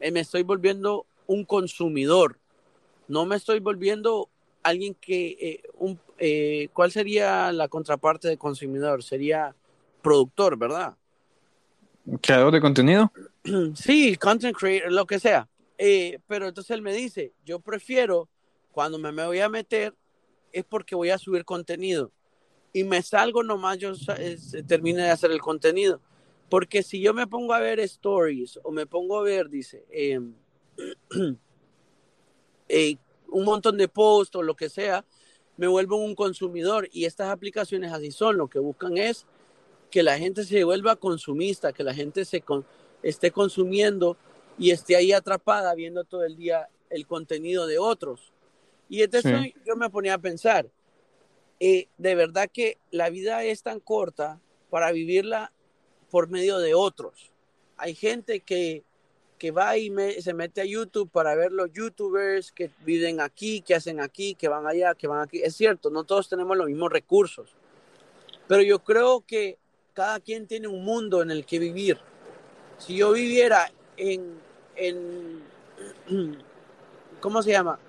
eh, me estoy volviendo un consumidor. No me estoy volviendo alguien que, eh, un, eh, ¿cuál sería la contraparte de consumidor? Sería productor, ¿verdad? Creador de contenido. [CLEARS THROAT] Sí, content creator, lo que sea. Eh, pero entonces él me dice, yo prefiero, cuando me, me voy a meter, es porque voy a subir contenido. Y me salgo nomás, yo termine de hacer el contenido. Porque si yo me pongo a ver stories o me pongo a ver, dice, [CLEARS THROAT] eh, un montón de posts o lo que sea, me vuelvo un consumidor. Y estas aplicaciones así son, lo que buscan es que la gente se vuelva consumista, que la gente se con, esté consumiendo y esté ahí atrapada viendo todo el día el contenido de otros. Y entonces Sí. yo me ponía a pensar, eh, de verdad que la vida es tan corta para vivirla por medio de otros. Hay gente que, que va y me- se mete a YouTube para ver los youtubers que viven aquí, que hacen aquí, que van allá, que van aquí. Es cierto, no todos tenemos los mismos recursos, pero yo creo que cada quien tiene un mundo en el que vivir. Si yo viviera en, en [CLEARS THROAT] ¿cómo se llama?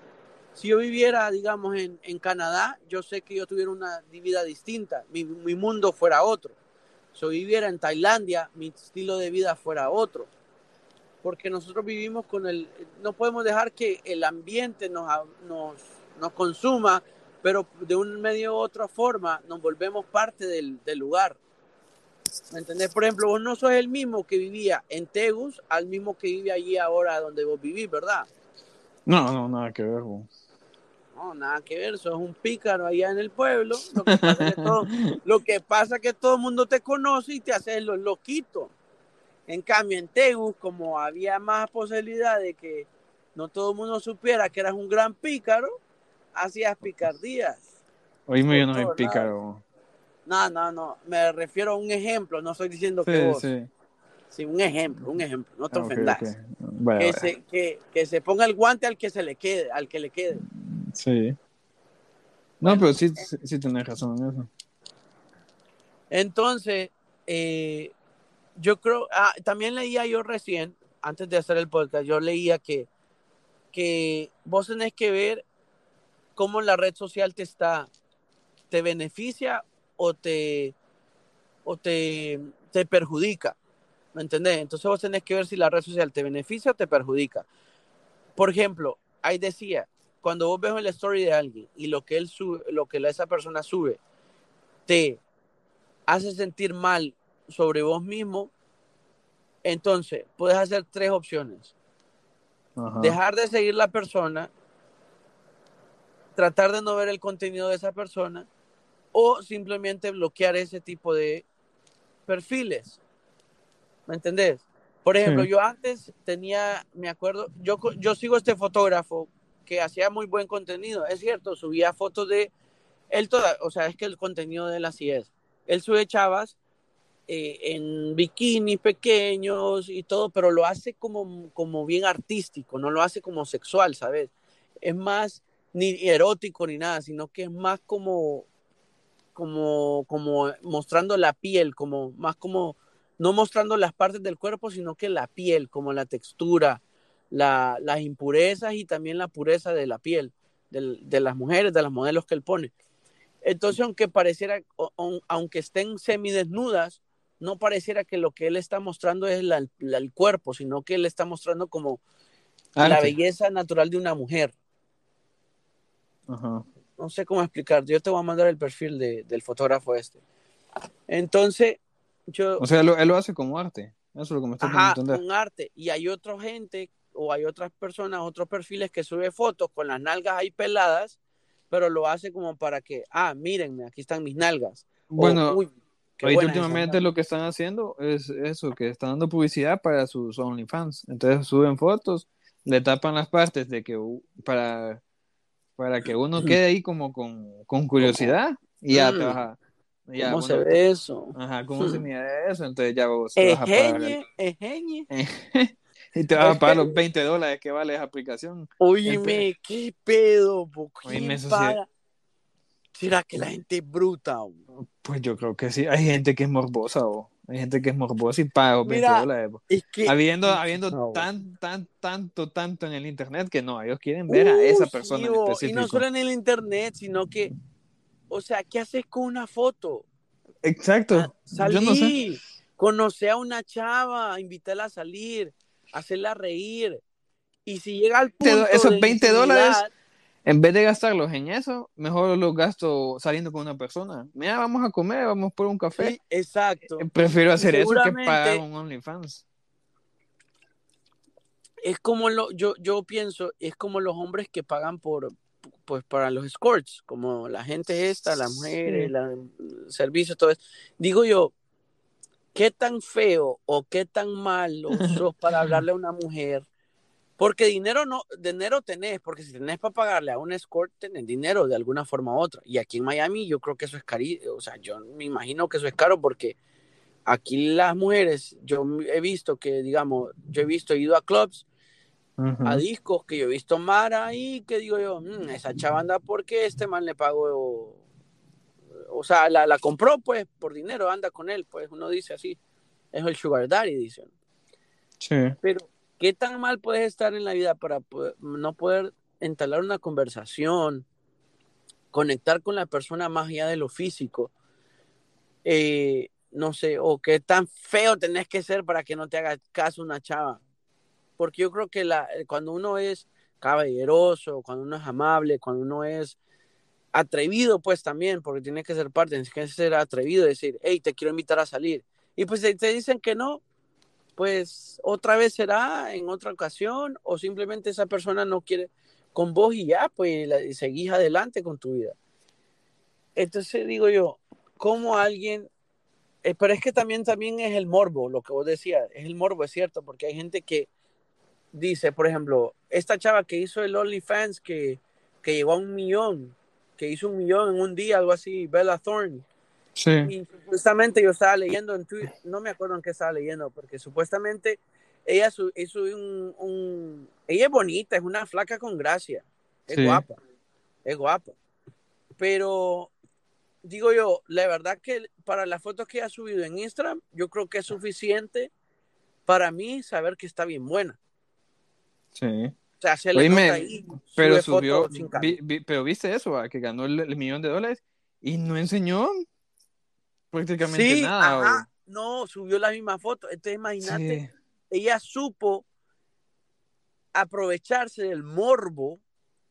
Si yo viviera, digamos, en, en Canadá, yo sé que yo tuviera una vida distinta, mi, mi mundo fuera otro. Si yo viviera en Tailandia, mi estilo de vida fuera otro. Porque nosotros vivimos con el, no podemos dejar que el ambiente nos, nos, nos consuma, pero de un medio u otra forma nos volvemos parte del, del lugar. ¿Me entendés? Por ejemplo, vos no sos el mismo que vivía en Tegus al mismo que vive allí ahora donde vos vivís, ¿verdad? No, no, nada que ver. bo. No, nada que ver, sos un pícaro allá en el pueblo. Lo que pasa es que todo, [LAUGHS] lo que pasa que todo el mundo te conoce y te haces los loquitos. En cambio, en Tegus, como había más posibilidad de que no todo el mundo supiera que eras un gran pícaro, hacías picardías. Oíme, yo no soy pícaro. No, no, no, me refiero a un ejemplo, no estoy diciendo que vos. sí. Sí, un ejemplo, un ejemplo, no te Ah, ofendas. Que, se, que, que se ponga el guante al que se le quede, al que le quede. Sí. No, pero sí, sí, sí tenés razón en eso. Entonces, eh, yo creo, ah, también leía yo recién, antes de hacer el podcast, yo leía que, que vos tenés que ver cómo la red social te está, te beneficia o te, o te, te perjudica. ¿Me entendés? Entonces vos tenés que ver si la red social te beneficia o te perjudica. Por ejemplo, ahí decía, cuando vos ves la story de alguien y lo que él sube, lo que esa persona sube, te hace sentir mal sobre vos mismo, entonces puedes hacer tres opciones. Dejar de seguir la persona, tratar de no ver el contenido de esa persona o simplemente bloquear ese tipo de perfiles. ¿Me entendés? Por ejemplo, yo antes tenía, me acuerdo, yo, yo sigo este fotógrafo que hacía muy buen contenido, es cierto, subía fotos de él toda, o sea, es que el contenido de él así es. Él sube chavas eh, en bikinis pequeños y todo, pero lo hace como, como bien artístico, no lo hace como sexual, ¿sabes? Es más ni erótico ni nada, sino que es más como, como, como mostrando la piel, como más como no mostrando las partes del cuerpo, sino que la piel, como la textura, la, las impurezas y también la pureza de la piel de, las mujeres, de las modelos que él pone. Entonces, aunque pareciera, aunque estén semidesnudas, no pareciera que lo que él está mostrando es el cuerpo, sino que él está mostrando como la belleza natural de una mujer. No sé cómo explicar. Yo te voy a mandar el perfil del fotógrafo este. Entonces, o sea, él lo hace como arte. Eso es lo que me está Ajá, con arte. Y hay otra gente o hay otras personas, otros perfiles que sube fotos con las nalgas ahí peladas, pero lo hace como para que, ah, mírenme, aquí están mis nalgas. Bueno, últimamente lo que están haciendo es eso, que están dando publicidad para sus OnlyFans. Entonces suben fotos, le tapan las partes de que para, para que uno [CLEARS THROAT] quede ahí como con, con curiosidad y ya te vas a ¿Cómo se ve eso? Ajá, ¿cómo se [CLEARS THROAT] mide eso? Entonces ya vos te vas a pagar. [LAUGHS] y te vas a pagar los [LAUGHS] 20 dólares que vale esa aplicación. Oye, qué pedo, ¿quién paga? ¿Será que la gente es bruta? Pues yo creo que sí. Hay gente que es morbosa, o hay gente que es morbosa y paga 20 dólares. Es que, habiendo habiendo tan, tan, tanto, tanto en el internet que no, ellos quieren ver a esa persona en específico. Y no solo en el internet, sino que o sea, ¿qué haces con una foto? Exacto. Salir, Yo no sé. conocer a una chava, invitarla a salir, hacerla reír. Y si llega al punto Esos 20 dólares, en vez de gastarlos en eso, mejor los gasto saliendo con una persona. Mira, vamos a comer, vamos por un café. exacto. Eh, prefiero hacer eso que pagar un OnlyFans. Es como lo, yo, yo pienso, es como los hombres que pagan por, pues para los escorts, como la gente esta, las mujeres, el servicio, todo eso. Digo yo, ¿qué tan feo o qué tan malo [LAUGHS] sos para hablarle a una mujer? Porque dinero no, dinero tenés, porque si tenés para pagarle a un escort, tenés dinero de alguna forma u otra. Y aquí en Miami yo creo que eso es caro, o sea, yo me imagino que eso es caro porque aquí las mujeres, yo he visto que, digamos, yo he visto, he ido a clubs a discos que yo he visto Mara ahí, que digo yo, mm, esa chavanda, porque este man le pagó? O sea, la, la, compró pues por dinero, anda con él, pues uno dice así, es el sugar daddy, dicen. Sí. Pero, ¿qué tan mal puedes estar en la vida para no poder entablar una conversación, conectar con la persona más allá de lo físico? Eh, no sé, o qué tan feo tenés que ser para que no te haga caso una chava porque yo creo que la, eh, cuando uno es caballeroso, cuando uno es amable, cuando uno es atrevido, pues también, porque tiene que ser parte, tiene que ser atrevido, decir, hey, te quiero invitar a salir. Y pues te dicen que no, pues otra vez será en otra ocasión, o simplemente esa persona no quiere con vos y ya, pues seguís adelante con tu vida. Entonces digo yo, ¿cómo alguien eh, pero es que también, también es el morbo, lo que vos decías, es el morbo, es cierto, porque hay gente que dice, por ejemplo, esta chava que hizo el OnlyFans que, que llegó a un millón, que hizo un millón en un día, algo así, Bella Thorne. Sí. Y supuestamente yo estaba leyendo en Twitter, no me acuerdo en qué estaba leyendo, porque supuestamente ella hizo un, un, Ella es bonita, es una flaca con gracia, es guapa, es guapa. Pero digo yo, la verdad que para las fotos que ha subido en Instagram, yo creo que es suficiente para mí saber que está bien buena. Sí. O sea, se le Oíme, ahí, Pero subió, vi- vi- pero viste eso, ¿va? que ganó el, el millón de dólares y no enseñó prácticamente Sí, nada. ajá. No, subió la misma foto. Entonces, imagínate, Sí. ella supo aprovecharse del morbo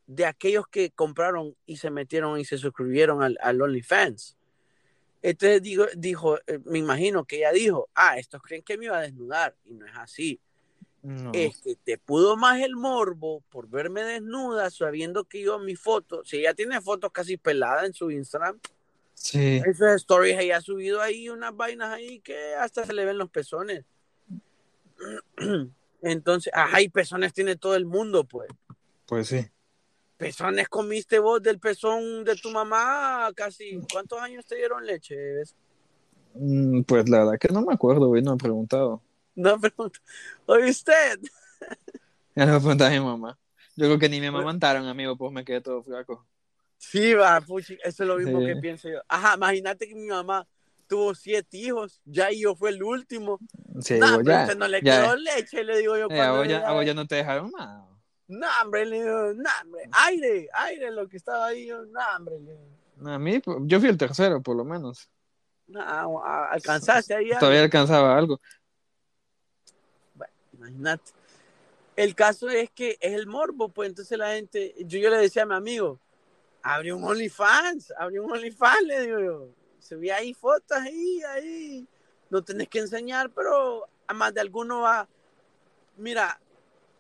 de aquellos que compraron y se metieron y se suscribieron al, al OnlyFans. Entonces digo, dijo, eh, me imagino que ella dijo, ah, estos creen que me iba a desnudar y no es así. No. Es que te pudo más el morbo por verme desnuda sabiendo que yo mi foto, si ella tiene fotos casi peladas en su Instagram, Sí. esos stories ella ha subido ahí unas vainas ahí que hasta se le ven los pezones. [CLEARS THROAT] Entonces, ajá, y pezones tiene todo el mundo, pues. Pues sí. Pezones comiste vos del pezón de tu mamá casi. ¿Cuántos años te dieron leche? Mm, Pues la verdad que no me acuerdo, güey, no he preguntado. No pregunto. Oye, usted. [LAUGHS] Ya le voy a preguntar a mi mamá. Yo creo que ni me amamantaron, amigo, pues me quedé todo flaco. Sí, va, puchi, eso es lo mismo Sí. que pienso yo. Ajá, imagínate que mi mamá tuvo siete hijos, ya y yo fue el último. Sí, nah, pero ya. no le ya. quedó leche, le digo yo. Eh, a vos ya, ella- a vos ya no te dejaron nada. No, hombre, le digo, no, hombre, aire, aire, lo que estaba ahí, yo, no, hombre, le digo, A mí, yo fui el tercero, por lo menos. no, alcanzaste ahí. Todavía alcanzaba algo. Bueno, imagínate. El caso es que es el morbo, pues entonces la gente, yo, yo le decía a mi amigo, abre un OnlyFans, abre un OnlyFans, le digo yo. Se ve ahí fotos ahí, ahí. No tenés que enseñar, pero a más de alguno va. Mira,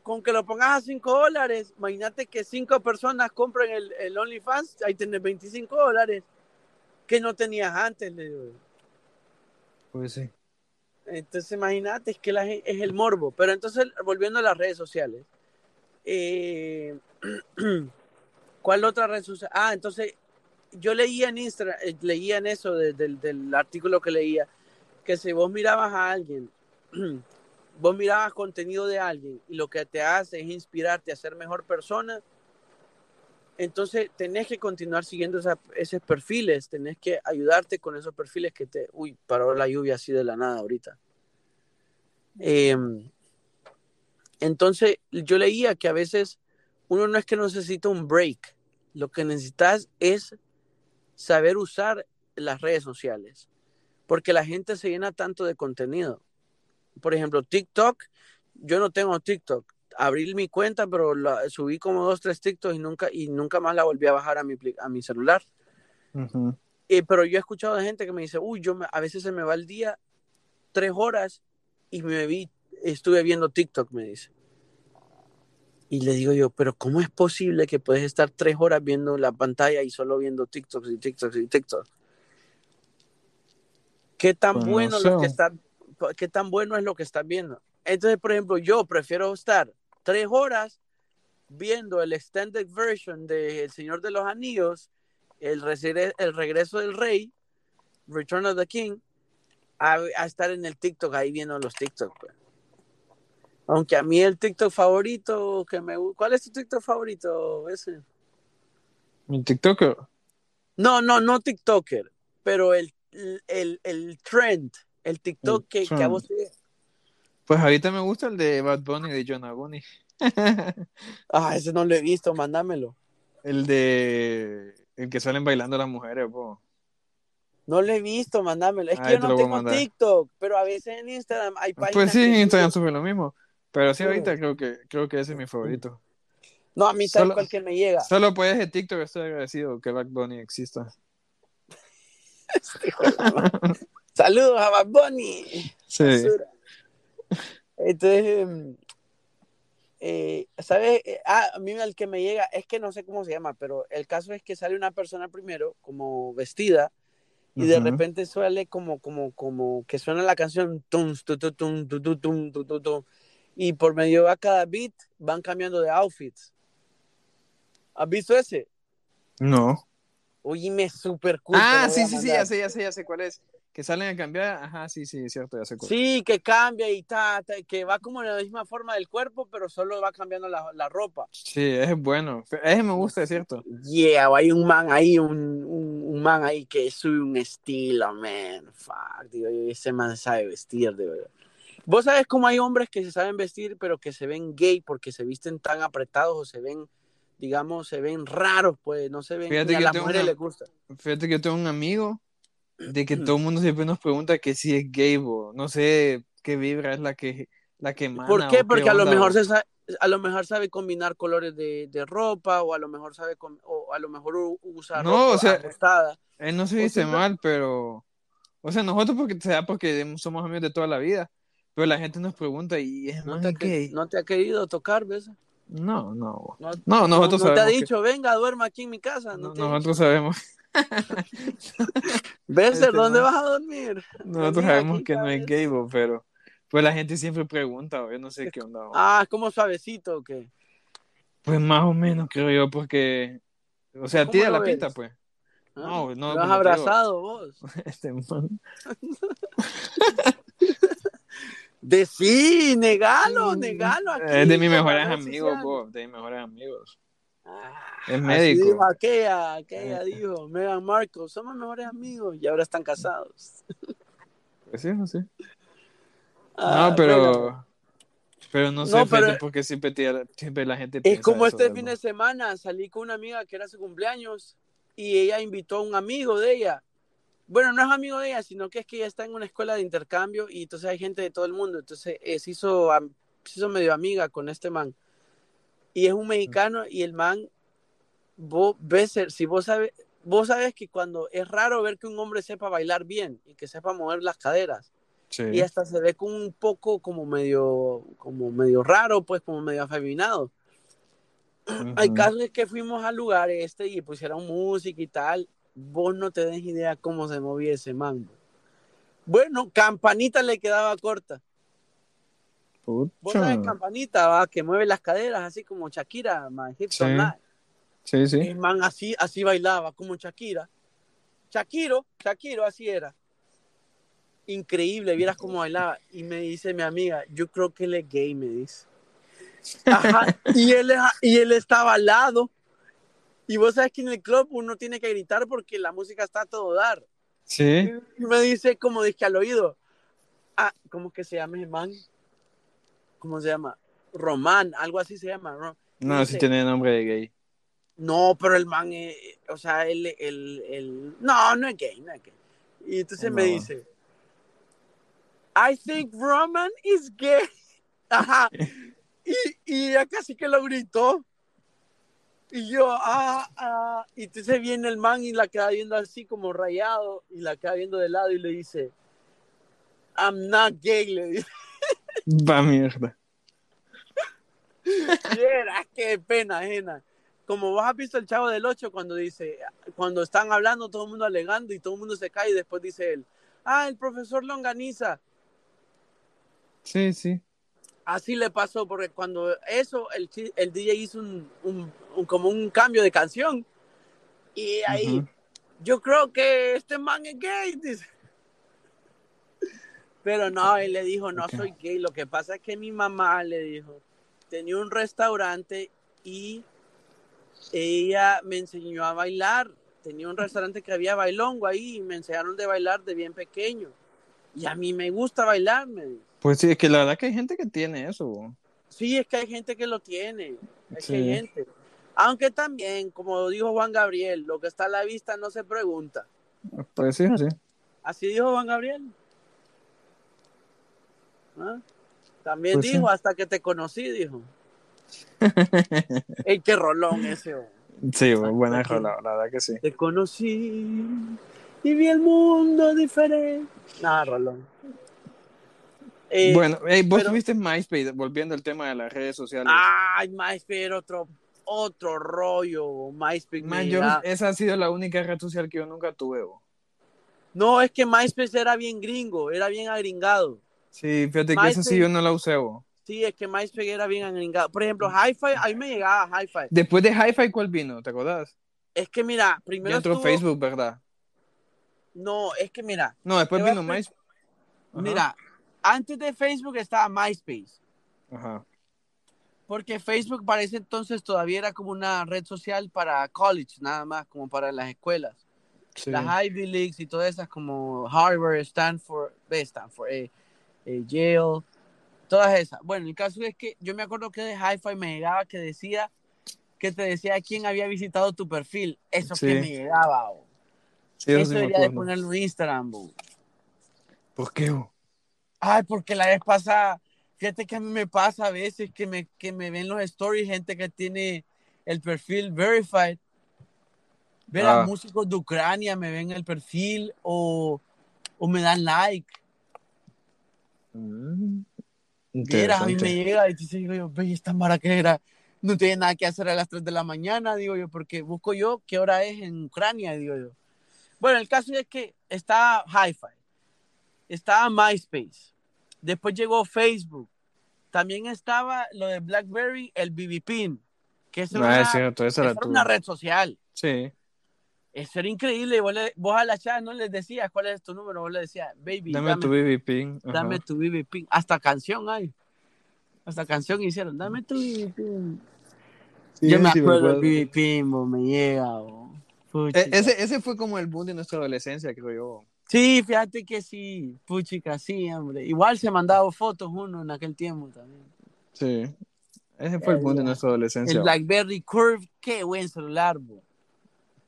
con que lo pongas a 5 dólares, imagínate que 5 personas compren el, el OnlyFans, ahí tenés 25 dólares que no tenías antes, le digo. yo. Pues sí. Entonces, imagínate, es que la es el morbo. Pero entonces, volviendo a las redes sociales, eh, [CLEARS THROAT] ¿cuál otra red social? Ah, entonces, yo leía en Instagram, eh, leía en eso de- del- del artículo que leía, que si vos mirabas a alguien, [CLEARS THROAT] vos mirabas contenido de alguien y lo que te hace es inspirarte a ser mejor persona, entonces tenés que continuar siguiendo esa- esos perfiles, tenés que ayudarte con esos perfiles que te... Uy, paró la lluvia así de la nada ahorita. Eh, entonces, yo leía que a veces uno no es que necesita un break, lo que necesitas es saber usar las redes sociales, porque la gente se llena tanto de contenido. Por ejemplo, TikTok, yo no tengo TikTok, abrí mi cuenta, pero la, subí como dos, tres TikToks y nunca, y nunca más la volví a bajar a mi, a mi celular. Eh, pero yo he escuchado de gente que me dice, uy, yo me- a veces se me va el día tres horas y me vi, estuve viendo TikTok, me dice. Y le digo yo, pero ¿cómo es posible que puedes estar tres horas viendo la pantalla y solo viendo TikToks y TikToks y TikToks? ¿Qué tan Pues no bueno lo que está, qué tan bueno es lo que estás viendo? Entonces, por ejemplo, yo prefiero estar tres horas viendo el extended version de El Señor de los Anillos, el, regre- el regreso del rey, Return of the King, a, a estar en el TikTok ahí viendo los TikTok. pues. Aunque a mí el TikTok favorito que me ¿Cuál es tu TikTok favorito? Ese? Mi TikToker. No, no, no TikToker, pero el, el, el trend, el TikTok El que, que a vos te... Pues ahorita me gusta el de Bad Bunny de John Agoni. [LAUGHS] Ah, ese no lo he visto, mándamelo. el de el que salen bailando las mujeres, po. No lo he visto, mándamelo. Es que yo no tengo. TikTok, pero a veces en Instagram hay páginas Pues sí, en Instagram sube lo mismo. Pero sí, ahorita creo que creo que ese es mi favorito. No, a mí tal Solo- cual que me llega. Solo por ese TikTok estoy agradecido que Bad Bunny exista. [LAUGHS] Saludos a Bad Bunny. Sí. Basura. Entonces, em, eh, ¿sabes? Eh, ah, a mí el que me llega, es que no sé cómo se llama, pero el caso es que sale una persona primero como vestida y de repente suele como, como, como que suena la canción tum, tu, tu, tum, tu, tu, tum, tu, tu, tum, y por medio de cada beat van cambiando de outfits. ¿Has visto ese? No. Oíme, súper cool. ah, sí, sí, sí, ya sé, ya sé, ya sé cuál es. Que salen a cambiar. Ajá, sí, sí, es cierto, ya sé cuál. Sí, que cambia y ta, ta, que va como en la misma forma del cuerpo, pero solo va cambiando la, la ropa. Sí, es bueno. Ese me gusta, es cierto. Yeah, hay un man ahí, un, un, un man ahí que sube un estilo, man. Fuck, digo, yo, ese man sabe vestir, de verdad. Vos sabés cómo hay hombres que se saben vestir, pero que se ven gay porque se visten tan apretados o se ven, digamos, se ven raros, pues no se ven. Fíjate ni a las mujeres una- les gusta. Fíjate que yo tengo un amigo de que todo el mundo siempre nos pregunta que si es gay, bo. No sé qué vibra es la que, la que emana ¿Por o qué? Porque a lo mejor se sa- a lo mejor sabe combinar colores de, de ropa o a lo mejor sabe o a lo mejor usa No, ropa o sea, ajustada. Él no se O dice siempre- mal, pero... O sea, nosotros porque sea porque somos amigos de toda la vida, pero la gente nos pregunta y es No te, que- no te ha querido tocar, ¿ves? No, no. No, No, nosotros no te ha que- dicho, venga, duerma aquí en mi casa. No No, te nosotros sabemos, [LAUGHS] ¿Ves Este dónde vas a dormir? nosotros sabemos aquí, que no es gay, bo, pero pues la gente siempre pregunta, bo, yo no sé qué onda. bo. Ah, es como suavecito, ¿o qué? Pues más o menos creo yo, porque, o sea, ¿Cómo tiene lo la ves? pinta, pues. ¿Ah? No, no, Lo has abrazado vos. [LAUGHS] Este man. [LAUGHS] De sí, negalo, negalo aquí. Es de mis mejores amigos, de mis mejores amigos. Ah, Es así médico. dijo aquella, aquella Eh. dijo, Meghan Markle, somos mejores amigos y ahora están casados. [LAUGHS] Pues sí, sí. Ah, No, pero, bueno, pero no sé, No, pero- porque siempre, te- siempre la gente es como eso, este fin de semana salí con una amiga que era su cumpleaños y ella invitó a un amigo de ella. Bueno, no es amigo de ella, sino que es que ella está en una escuela de intercambio y entonces hay gente de todo el mundo. Entonces eh, se, hizo, se hizo medio amiga con este man. Y es un mexicano y el man, vos ves, si vos sabes, vos sabes que cuando es raro ver que un hombre sepa bailar bien y que sepa mover las caderas. Sí. y hasta se ve como un poco como medio como medio raro pues como medio afeminado [CLEARS THROAT] hay casos que fuimos al lugar este y pusieron música y tal vos no te des idea cómo se movía ese man bueno campanita le quedaba corta vos Pucha. sabes campanita va que mueve las caderas así como Shakira man, Sí. Sí, sí. el man así así bailaba como Shakira Shakiro Shakiro así era increíble, vieras cómo bailaba. Y me dice mi amiga, yo creo que él es gay, me dice. Ajá, y él, es- y él estaba al lado. Y vos sabes que en el club uno tiene que gritar porque la música está a todo dar. Sí. Y me dice, como dije al oído, ah, ¿cómo que se llama ese man? ¿Cómo se llama? Román, algo así se llama. ¿no? No, Dice, sí tiene nombre de gay. No, pero el man, eh, o sea, él, él, él- no, no es gay, no es gay. Y entonces me dice, I think Roman is gay. [LAUGHS] Ajá. [LAUGHS] Y, y ella casi que lo gritó. Y yo, ah, ah. Y entonces viene el man y la queda viendo así como rayado y la queda viendo de lado y le dice, I'm not gay, le dice. [LAUGHS] Va mierda. [LAUGHS] Viera, qué pena ajena. Como vos has visto el chavo del 8 cuando dice, cuando están hablando todo el mundo alegando y todo el mundo se cae y después dice él, ah, el profesor Longaniza. Sí, sí. Así le pasó porque cuando eso, el, el DJ hizo un- como un cambio de canción y ahí yo creo que este man es gay, dice. Pero no, él le dijo, no soy gay, lo que pasa es que mi mamá le dijo, tenía un restaurante y ella me enseñó a bailar, tenía un restaurante que había bailongo ahí y me enseñaron de bailar de bien pequeño. Y a mí me gusta bailar, me dice. Pues sí, es que la verdad que hay gente que tiene eso. bo. Sí, es que hay gente que lo tiene. Es que Sí. hay gente. Aunque también, como dijo Juan Gabriel, lo que está a la vista no se pregunta. Pues sí, sí. Así dijo Juan Gabriel. ¿Ah? También Pues sí. dijo, hasta que te conocí, dijo. [LAUGHS] El que rolón ese. oh. Sí, buena rola, la verdad que sí. Te conocí y vi el mundo diferente. Nada, rolón. Eh, bueno, hey, vos pero- tuviste MySpace, volviendo al tema de las redes sociales. Ay, MySpace, otro, otro rollo. MySpace. Man, yo- esa ha sido la única red social que yo nunca tuve. bo. No, es que MySpace era bien gringo, era bien agringado. Sí, fíjate que esa sí yo no la usé. bo. Sí, es que MySpace era bien agringado. Por ejemplo, Hi-Fi, a mí me llegaba Hi-Fi. Después de Hi-Fi, ¿cuál vino? ¿Te acordás? Es que mira, Ya primero entró estuvo- Facebook, ¿verdad? No, es que mira, No, después vino MySpace. Mira, antes de Facebook estaba MySpace. Ajá. Porque Facebook para ese entonces todavía era como una red social para college, nada más, como para las escuelas. Sí. las Ivy Leagues y todas esas como Harvard, Stanford, eh, Stanford, eh, eh, Yale, todas esas. Bueno, el caso es que yo me acuerdo que de Hi-Fi me llegaba que decía que te decía quién había visitado tu perfil. Eso Sí. que me llegaba. bo. Sí, eso Eso debería de ponerlo en Instagram. bo. ¿Por qué? bo? Ay, porque la vez pasada, fíjate que a mí me pasa a veces que me, que me ven los stories gente que tiene el perfil verified. Ver a Ah. músicos de Ucrania me ven el perfil o, o me dan like. Mm, Vieras, a mí me llega y te digo yo, ve, esta mara que era, no tiene nada que hacer a las 3 de la mañana, digo yo, porque busco yo qué hora es en Ucrania, digo yo. Bueno, el caso es que está Hi-Fi, estaba MySpace, después llegó Facebook, también estaba lo de BlackBerry, el BB Pin, que eso No, era, Ah, es cierto, eso era una red social. Sí. Eso era increíble. Vos, le- vos a la chat no les decías cuál es tu número, vos le decías, baby, Dame, dame, tu BB pin. Ajá. dame tu BB Pin. Hasta canción hay. Hasta canción hicieron, dame tu BB Pin. Sí, Yo me sí acuerdo del. BB Pin, bo, me llega. bo. E- ese, ese fue como el boom de nuestra adolescencia, creo yo. Sí, fíjate que sí, puchica, sí, hombre. Igual se mandaba fotos uno en aquel tiempo también. Sí. Ese fue el boom de nuestra adolescencia. El BlackBerry Curve, qué buen celular, bo.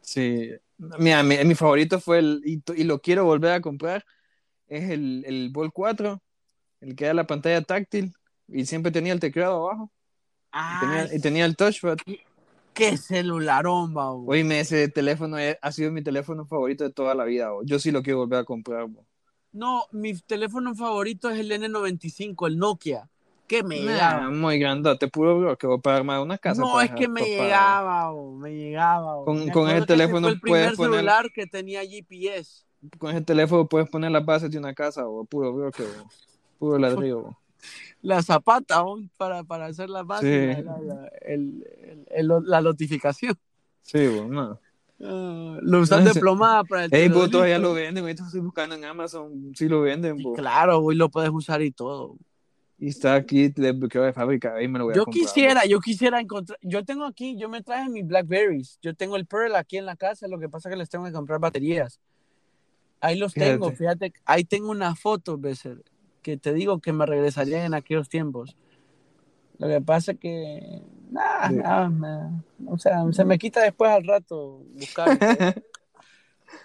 Sí. Mira, mi, mi favorito fue el, y, lo quiero volver a comprar, es el, el Ball 4, el que da la pantalla táctil y siempre tenía el teclado abajo y tenía, y tenía el touchpad. Qué celularón, bo. Oíme, ese teléfono es- ha sido mi teléfono favorito de toda la vida. bo. Yo sí lo quiero volver a comprar. bo. No, mi teléfono favorito es el N95, el Nokia. Que me Nah, llegaba. muy grandote, puro bro, que voy a pagar más de una casa. No, para es que me para- llegaba, bo, me llegaba. bo. Con- ese que ese teléfono fue el primer puedes poner- celular que tenía GPS. Con ese teléfono puedes poner las bases de una casa o puro bloque, bo. puro ladrillo. La zapata aún para, para hacer la base, Sí. la, la- el- el- el- la notificación. Sí, bo, no. Ah, lo usan No, de plomada para el Ey, teledisco. todavía lo venden, ahorita estoy buscando en Amazon, sí lo venden, bo. Claro, hoy lo puedes usar y todo. Y está aquí desbloqueado de fábrica, ahí me lo voy a Yo comprar. quisiera, yo quisiera encontrar, yo tengo aquí, yo me traje mis Blackberries, yo tengo el Pearl aquí en la casa, lo que pasa es que les tengo que comprar baterías. Ahí los Fíjate. tengo, fíjate, ahí tengo una foto, Besser, que te digo que me regresaría en aquellos tiempos. Lo que pasa es que, nada, Sí. nada, me- o sea, se me quita después al rato buscar. [LAUGHS]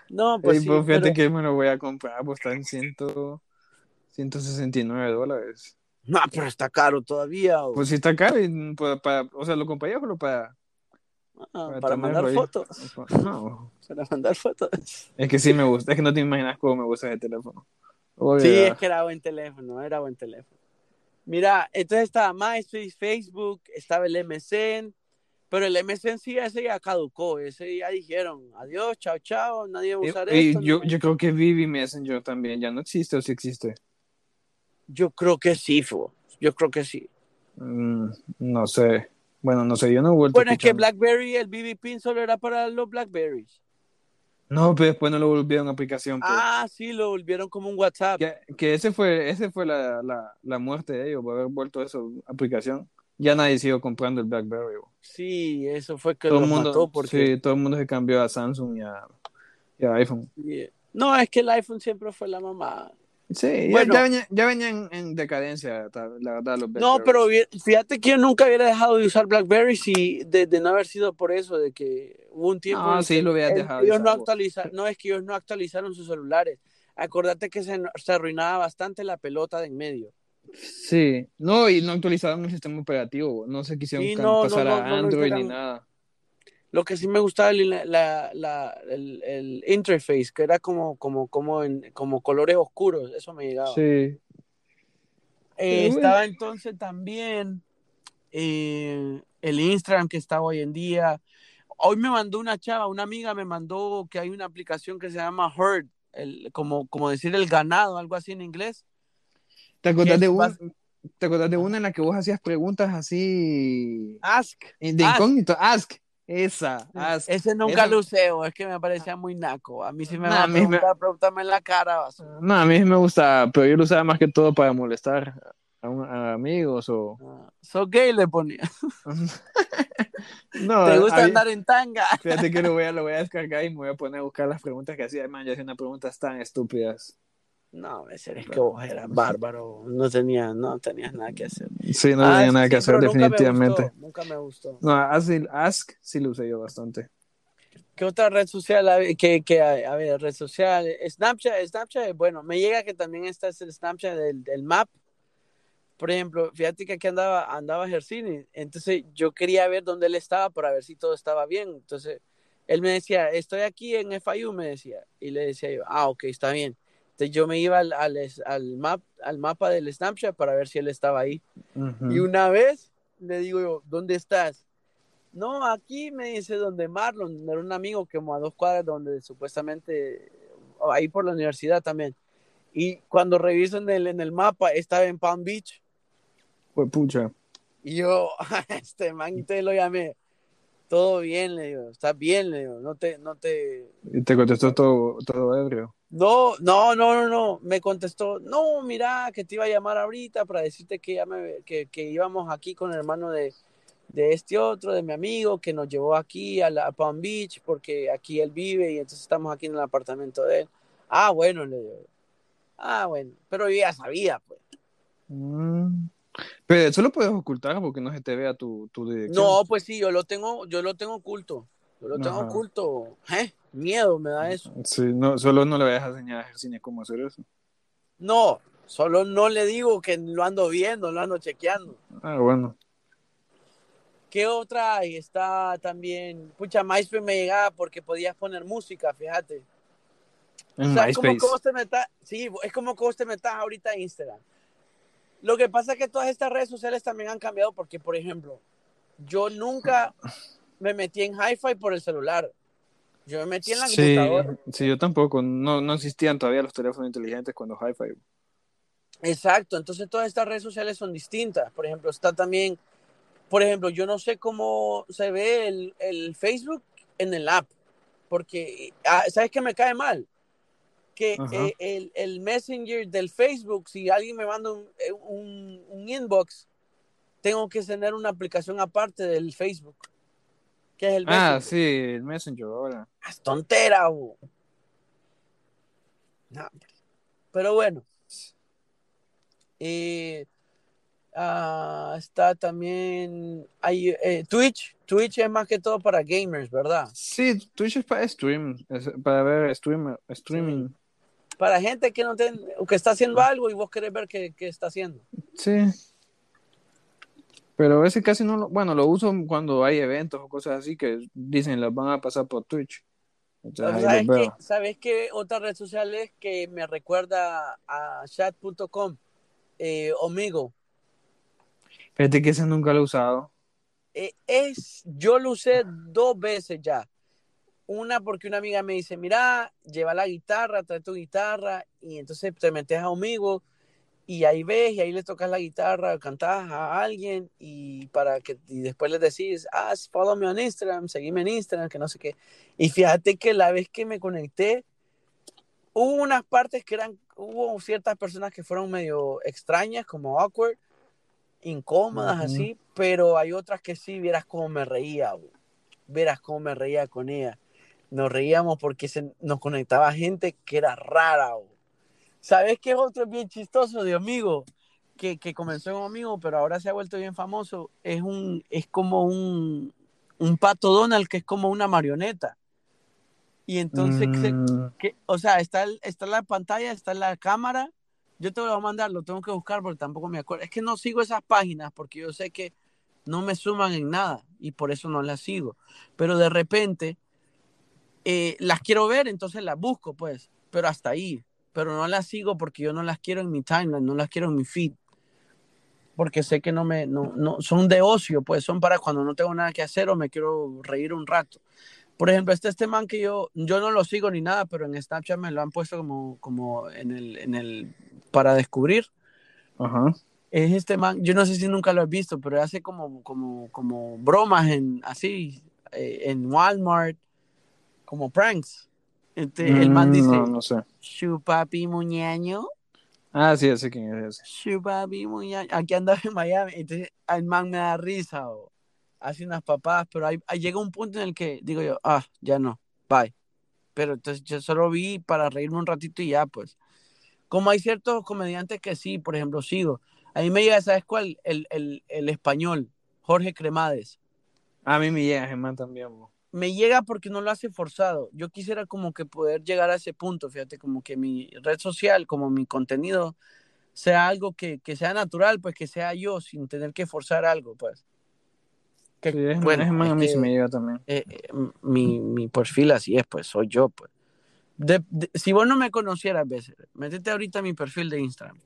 No, pues Ey, sí, bo, fíjate pero- que me lo voy a comprar, pues está en ciento, 169 dólares. no, pero está caro todavía. o- Pues sí está caro, y, pues, para, o sea, lo compré yo solo para, ah, para mandar ahí. fotos, No, [LAUGHS] para mandar fotos. es que sí me gusta, es que no te imaginas cómo me gusta ese teléfono. Sí, es que era buen teléfono, era buen teléfono. Mira, entonces estaba MySpace, Facebook, estaba el MSN, pero el MSN sí, ese ya caducó, ese ya dijeron, adiós, chao, chao, nadie va a usar y- y esto. yo, no. yo creo que Vivi Messenger también ya no existe o sí existe. Yo creo que sí, fue. yo creo que sí. Mm, no sé. Bueno, no sé, yo no he vuelto Bueno, a es que. BlackBerry, el BB Pin solo era para los BlackBerries. No, pero después no lo volvieron aplicación. pues. Ah, sí, lo volvieron como un WhatsApp. Que, que ese fue, ese fue la, la, la muerte de ellos, por haber vuelto eso aplicación. Ya nadie siguió comprando el BlackBerry. bo. Sí, eso fue que Todo el mundo, mató porque... sí, todo el mundo se cambió a Samsung y a, y a iPhone. No, es que el iPhone siempre fue la mamá. Sí, Bueno. ya venía, ya venía en, en decadencia, la verdad, los No, pero fíjate que yo nunca hubiera dejado de usar BlackBerry si de, de no haber sido por eso, de que hubo un tiempo No, sí lo hubieras el- dejado de ellos no actualizaron, no es que ellos no actualizaron sus celulares. Acordate que se, se arruinaba bastante la pelota de en medio. Sí, no, y no actualizaron el sistema operativo, no se quisieron Sí, no, pasar no, a no Android ni nada. Lo que sí me gustaba el, la, la- el, el interface, que era como, como, como, en, como colores oscuros, eso me llegaba. Sí, Eh, estaba entonces también eh, el Instagram que está hoy en día. Hoy me mandó una chava, una amiga me mandó que hay una aplicación que se llama Herd, el, como, como decir el ganado, algo así en inglés. ¿Te acordás de, es un, bas- ¿Te acordás de una en la que vos hacías preguntas así Ask. de Ask. incógnito? Ask. Esa. Ese nunca Esa- lo usé, o es que me parecía muy naco. A mí sí me Nah, va a mí me- en la cara. No, a mí me gusta, pero yo lo usaba más que todo para molestar. a, un- a amigos o... Ah, so gay le ponía. [LAUGHS] no, ¿Te gusta andar en tanga? Fíjate que lo voy, a, lo voy a descargar y me voy a poner a buscar las preguntas que hacía. Man, yo hacía unas preguntas tan estúpidas. No, es que vos eras bárbaro. No tenías, no tenías nada que hacer. Sí, no Ah, tenía nada que hacer, pero nunca me definitivamente. gustó, Nunca me gustó. No, Ask, Ask sí lo usé yo bastante. ¿Qué otra red social hay? que, que hay? A ver, red social. Snapchat, Snapchat, bueno, me llega que también está el Snapchat del, del map. Por ejemplo, fíjate que aquí andaba, andaba Gersini, entonces yo quería ver dónde él estaba para ver si todo estaba bien. Entonces él me decía, estoy aquí en FIU, me decía. Y le decía yo, ah, ok, está bien. Entonces yo me iba al, al, al, map, al mapa del Snapchat para ver si él estaba ahí. Y una vez le digo yo, ¿dónde estás? No, aquí me dice donde Marlon, era un amigo que como a dos cuadras donde supuestamente, ahí por la universidad también. Y cuando reviso en el, en el mapa, estaba en Palm Beach. Fue pucha. Y yo, [LAUGHS] este man, y te lo llamé. Todo bien, le digo, estás bien, le digo, no te, no te, Y te contestó todo, todo ebrio. no, no, no, no, no, me contestó, no, mira, que te iba a llamar ahorita para decirte que, ya me, que, que íbamos aquí con el hermano de, de este otro, de mi amigo, que nos llevó aquí a, la, a Palm Beach, porque aquí él vive y entonces estamos aquí en el apartamento de él. Ah, bueno, le digo. Ah, bueno, pero yo ya sabía, pues. Mm. Pero eso lo puedes ocultar porque no se te vea tu, tu dirección. No, pues sí, yo lo tengo, yo lo tengo oculto. Yo lo tengo Ajá. oculto. ¿Eh? Miedo me da eso. Sí, no, solo no le vayas a enseñar a Jersinia cómo hacer eso. No, solo no le digo que lo ando viendo, lo ando chequeando. Ah, bueno. ¿Qué otra? Está también, pucha, MySpace me llegaba porque podías poner música, fíjate. En O sea, como MySpace. que vos te metas, sí, es como que vos te metas ahorita a Instagram. Lo que pasa es que todas estas redes sociales también han cambiado porque, por ejemplo, yo nunca me metí en Hi-Fi por el celular. Yo me metí en la Sí, computadora. sí, yo tampoco. No, no existían todavía los teléfonos inteligentes cuando Hi-Fi. Exacto, entonces todas estas redes sociales son distintas. Por ejemplo, está también, por ejemplo, yo no sé cómo se ve el, el Facebook en el app, porque, ah, ¿sabes qué me cae mal? Que eh, el, el Messenger del Facebook, si alguien me manda un, eh, un, un inbox, tengo que tener una aplicación aparte del Facebook, que es el Ah, Messenger. sí, el Messenger ahora. Es tontera, bo. No, hombre. Pero bueno. Eh, ah, está también hay, eh, Twitch. Twitch es más que todo para gamers, ¿verdad? Sí, Twitch es para stream, es para ver stream, streaming. Para gente que no ten- o que está haciendo algo y vos querés ver qué, qué está haciendo. Sí. Pero ese casi no lo, bueno, lo uso cuando hay eventos o cosas así que dicen las van a pasar por Twitch. Entonces ahí ¿Sabes los qué, veo. ¿Sabes qué otra red social es que me recuerda a chat.com? Eh, Omigo. Fíjate que ese nunca lo he usado. Eh, es, yo lo usé dos veces ya. Una porque una amiga me dice, mira, lleva la guitarra, trae tu guitarra, y entonces te metes a Omigo y ahí ves, y ahí le tocas la guitarra, cantas a alguien, y para que y después les decís, ah, follow me on Instagram, seguime en Instagram, que no sé qué. Y fíjate que la vez que me conecté, hubo unas partes que eran, hubo ciertas personas que fueron medio extrañas, como awkward, incómodas, así, pero hay otras que sí, vieras cómo me reía, vieras cómo me reía con ella. Nos reíamos porque se, nos conectaba gente que era rara. bo. ¿Sabes qué es otro bien chistoso de amigo? Que, que comenzó en amigo, pero ahora se ha vuelto bien famoso. Es un, es como un, un pato Donald que es como una marioneta. Y entonces, se- Mm, que, o sea, está, el- está la pantalla, está la cámara. Yo te lo voy a mandar, lo tengo que buscar porque tampoco me acuerdo. Es que no sigo esas páginas porque yo sé que no me suman en nada y por eso no las sigo. Pero de repente eh, las quiero ver, entonces las busco, pues, pero hasta ahí. Pero no las sigo porque yo no las quiero en mi timeline, no las quiero en mi feed. Porque sé que no me, no, no, son de ocio, pues son para cuando no tengo nada que hacer o me quiero reír un rato. Por ejemplo, este, este man que yo, yo no lo sigo ni nada, pero en Snapchat me lo han puesto como, como en el, en el, para descubrir. ajá. Es este man, yo no sé si nunca lo has visto, pero hace como, como, como bromas en, así, eh, en Walmart, como pranks. Este, el man Mm, dice, No, no sé. Chupapi muñeño. Ah, sí, sé quién es muy a- aquí andaba en Miami. Entonces, el man me da risa o hace unas papadas, pero ahí llega un punto en el que digo yo, ah, ya no, bye. Pero entonces yo solo vi para reírme un ratito y ya, pues. Como hay ciertos comediantes que sí, por ejemplo, sigo. A mí me llega, ¿sabes cuál? El, el, el español, Jorge Cremades. A mí me llega Germán también, bo. Me llega porque no lo hace forzado. Yo quisiera como que poder llegar a ese punto, fíjate, como que mi red social, como mi contenido, sea algo que, que sea natural, pues que sea yo sin tener que forzar algo, pues. Que, Sí, es, bueno, es a mí que, me llega también. eh, eh, mi, mi perfil así es, pues soy yo, pues. De- de- si vos no me conocieras, veces, métete ahorita a mi perfil de Instagram.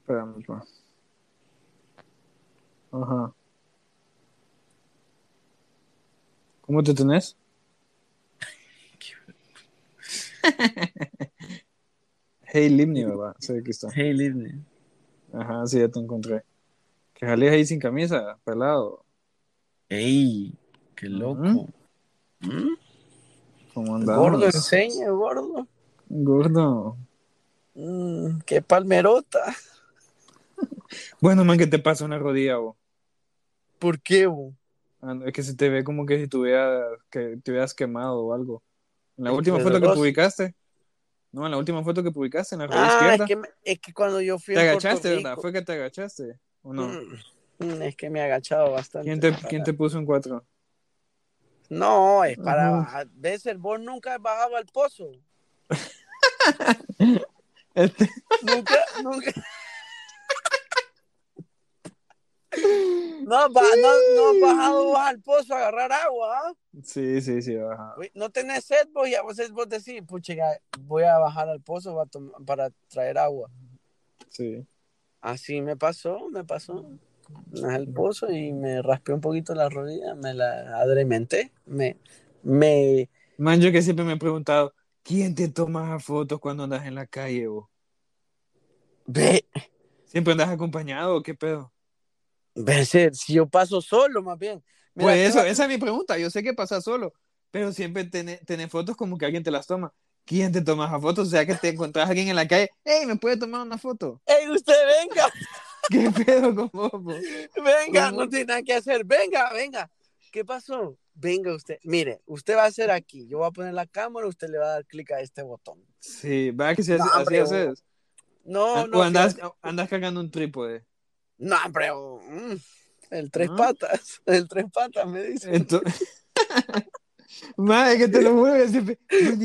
Espérame, pa. Ajá. ¿Cómo te tenés? hey, Limni, ¿verdad? Sí, aquí está. Hey, Livne. Ajá, sí, ya te encontré. Que salís ahí sin camisa, pelado. Ey, qué loco. ¿Mm? ¿Cómo andamos? Gordo, enseña, gordo. Gordo. Mm, qué palmerota. [LAUGHS] Bueno, man, ¿qué te pasa una rodilla, vos? ¿Por qué, bo? Ah, Es que se te ve como que si tuvieras, que te hubieras quemado o algo. En la Es última foto que publicaste. No, en la última foto que publicaste en la Ah, izquierda. es que, me- es que cuando yo fui Te agachaste, ¿verdad? ¿Fue que te agachaste? ¿O no? Mm, es que me he agachado bastante. ¿Quién te, para- ¿Quién te puso en cuatro? No, es para Ajá. bajar. ¿Ves? El vos nunca has bajado al pozo. [LAUGHS] Este- Nunca, nunca. [LAUGHS] No, ba- no, no has bajado al pozo a agarrar agua, ¿ah? Sí, sí, sí, baja. No tenés sed, vos, y a vos, vos decís, pucha, voy a bajar al pozo para, traer agua. Sí. Así me pasó, me pasó. Al pozo y me raspé un poquito la rodilla, me la adrementé, me, me, Man, yo que siempre me he preguntado, ¿quién te toma fotos cuando andas en la calle, vos? ve, ¿Siempre andas acompañado o qué pedo? Si yo paso solo, más bien. Mira, Pues eso, va- esa es mi pregunta. Yo sé que pasa solo, pero siempre tenés, fotos como que alguien te las toma. ¿Quién te toma esas fotos? O sea, que te encontrás a alguien en la calle, hey, ¿me puede tomar una foto? ¡Ey, usted venga! [LAUGHS] ¿Qué pedo con vos, po? Venga, ¿Cómo? no tiene nada que hacer. Venga, venga. ¿Qué pasó? Venga usted. Mire, usted va a hacer aquí. Yo voy a poner la cámara, usted le va a dar clic a este botón. Sí, ¿verdad que si No, así, así hombre, haces? No, no. o andas, andas cargando un trípode. No, oh, mm, el tres patas. [LAUGHS] El tres patas, me dice. Entonces... [LAUGHS] Madre, que te lo yo siempre...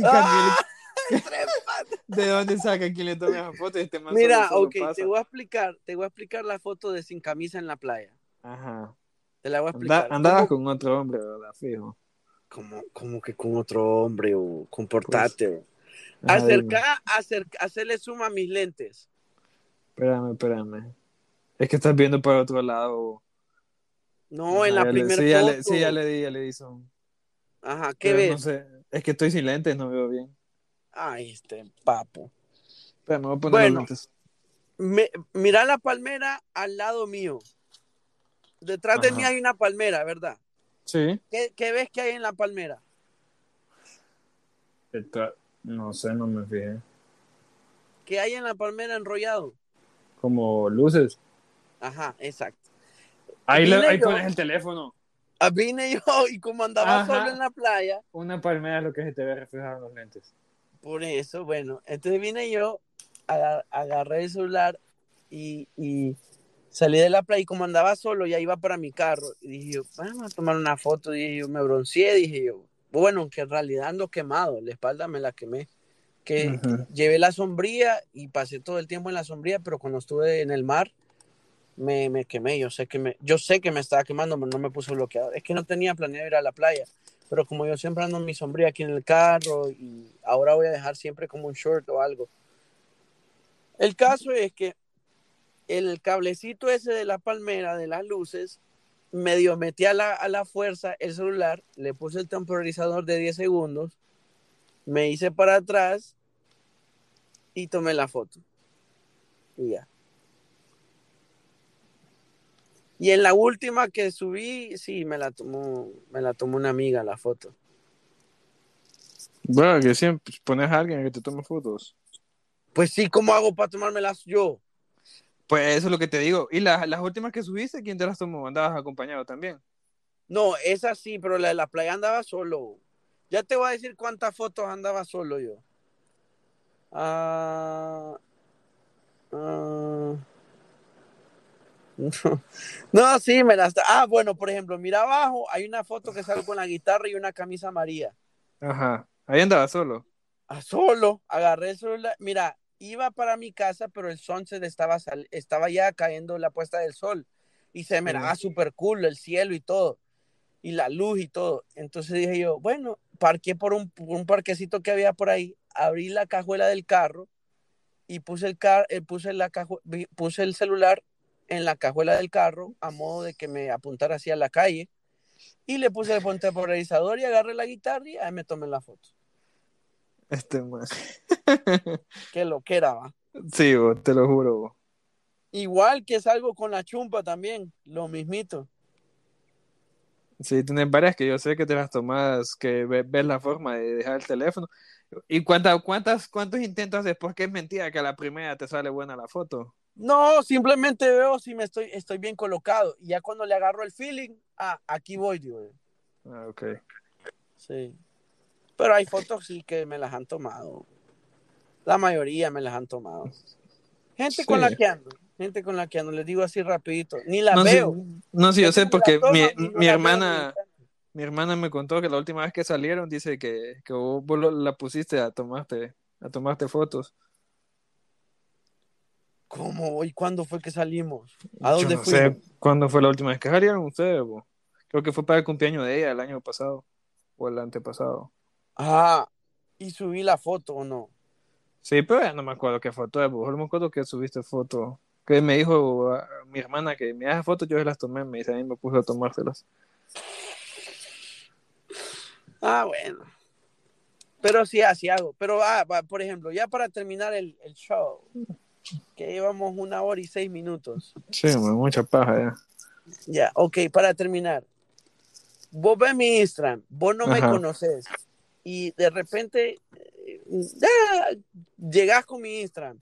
¡Ah! cambié- [LAUGHS] El tres patas. ¿De dónde saca quien le tome esa foto? Este Mira, ok, pasa. te voy a explicar. Te voy a explicar la foto de sin camisa en la playa. Ajá. Te la voy a Anda- explicar. andabas ¿Cómo, con otro hombre, ¿verdad? Fijo. cómo- cómo que con otro hombre o comportate? dime. Acerca, acerca, hacerle suma a mis lentes. Espérame, espérame. Es que estás viendo para otro lado. No, en la primera sí, ya foto. le, sí, ya le di, ya le di son. Ajá, ¿qué Pero ves? No sé. Es que estoy sin lentes, no veo bien. Ay, este papo. Espera, me voy a poner Bueno. los lentes. Me- mira la palmera al lado mío. Detrás de mí hay una palmera, ¿verdad? Sí. ¿Qué, qué ves que hay en la palmera? Está- No sé, no me fijé. ¿Qué hay en la palmera enrollado? Como luces. Ajá, exacto. Ahí, le- ahí yo. pones el teléfono. Ah, Vine yo [LAUGHS] y como andaba Ajá. solo en la playa, Una palmera es lo que se te ve reflejado en los lentes. por eso, bueno, entonces vine yo, aga- agarré el celular y, y salí de la playa y como andaba solo, ya iba para mi carro. Y dije yo, vamos a tomar una foto. Dije yo, me bronceé, dije yo. Bueno, que en realidad ando quemado, la espalda me la quemé. Que llevé la sombría y pasé todo el tiempo en la sombría, pero cuando estuve en el mar me, quemé. Yo sé que me, yo sé que me estaba quemando, pero no me puse bloqueador. Es que no tenía planeado ir a la playa, pero como yo siempre ando en mi sombría aquí en el carro y ahora voy a dejar siempre como un short o algo. El caso es que el cablecito ese de la palmera, de las luces, medio metí a la, a la fuerza el celular, le puse el temporizador de 10 segundos, me hice para atrás y tomé la foto. Y ya. Y en la última que subí, sí, me la tomó, me la tomó una amiga la foto. Bueno, que siempre pones a alguien que te tome fotos. Pues sí, ¿cómo hago para tomármelas yo? Pues eso es lo que te digo. ¿Y las, las últimas que subiste, quién te las tomó? ¿Andabas acompañado también? No, esa sí, pero la de la playa andaba solo. Ya te voy a decir cuántas fotos andaba solo yo. Ah, ah, no, [LAUGHS] no, sí, me las... Ah, bueno, por ejemplo, mira abajo, hay una foto que salgo con la guitarra y una camisa amarilla. Ajá. Ahí andaba solo. Ah, solo, agarré el celular. Mira, iba para mi casa, pero el sunset estaba, sal- estaba ya cayendo la puesta del sol. Y se daba súper cool el cielo y todo. Y la luz y todo. Entonces dije yo, bueno, parqué por un, por un parquecito que había por ahí, abrí la cajuela del carro y puse el, car eh, puse, la puse el celular en la cajuela del carro a modo de que me apuntara hacia la calle. Y le puse el temporizador y agarré la guitarra y ahí me tomé la foto. Este man. [LAUGHS] Qué lo que era, va. Sí, te lo juro. Igual que salgo con la chumpa también, lo mismito. Sí, tienes varias que yo sé que te las tomas, que ve- ves la forma de dejar el teléfono. ¿Y cuántas, cuántas, cuántos intentos después que es mentira que a la primera te sale buena la foto? No, simplemente veo si me estoy, estoy bien colocado. Y ya cuando le agarro el feeling, ah, aquí voy, digo. yo. Ah, ok. Sí. Pero hay fotos sí que me las han tomado. La mayoría me las han tomado. Gente Sí. con la que ando, gente con la que ando, les digo así rapidito. Ni la No, veo. no, sí, yo sé porque mi, mi hermana, mi hermana me contó que la última vez que salieron dice que, que vos, vos la pusiste a tomarte, a tomarte fotos. ¿Cómo? ¿Y cuándo fue que salimos? ¿A Yo dónde no fuimos? sé cuándo fue la última vez que salieron ustedes, vos. Creo que fue para el cumpleaños de ella el año pasado o el antepasado. Ah, y subí la foto o no. Sí, pero ya no me acuerdo qué foto es, vos. Solo me acuerdo que subiste foto. Que me dijo ah, mi hermana que me hace fotos, yo se las tomé, me dice, a mí me puse a tomárselas. Ah, bueno. Pero sí, así hago. Pero, ah, por ejemplo, ya para terminar el, el show, que llevamos una hora y seis minutos. Sí, mucha paja ya. Ya, ok, para terminar. Vos ves mi Instagram, vos no me conoces y de repente eh, ya, llegás con mi Instagram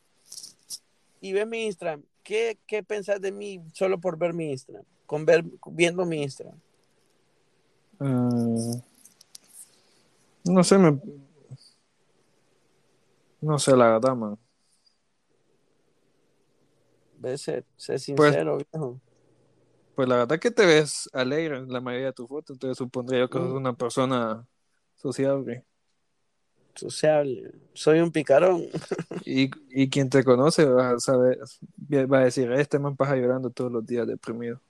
y ves mi Instagram. ¿Qué, ¿Qué pensás de mí solo por ver mi Instagram? Con ver, viendo mi Instagram. Mm, no sé, me... No sé, la verdad, man. Sé, sé Pues- sincero, viejo. Pues la verdad que te ves alegre en la mayoría de tus fotos, entonces supondría yo que sos Mm. una persona sociable. Sociable. Soy un picarón. Y, y quien te conoce va a saber, va a decir, este man pasa llorando todos los días deprimido.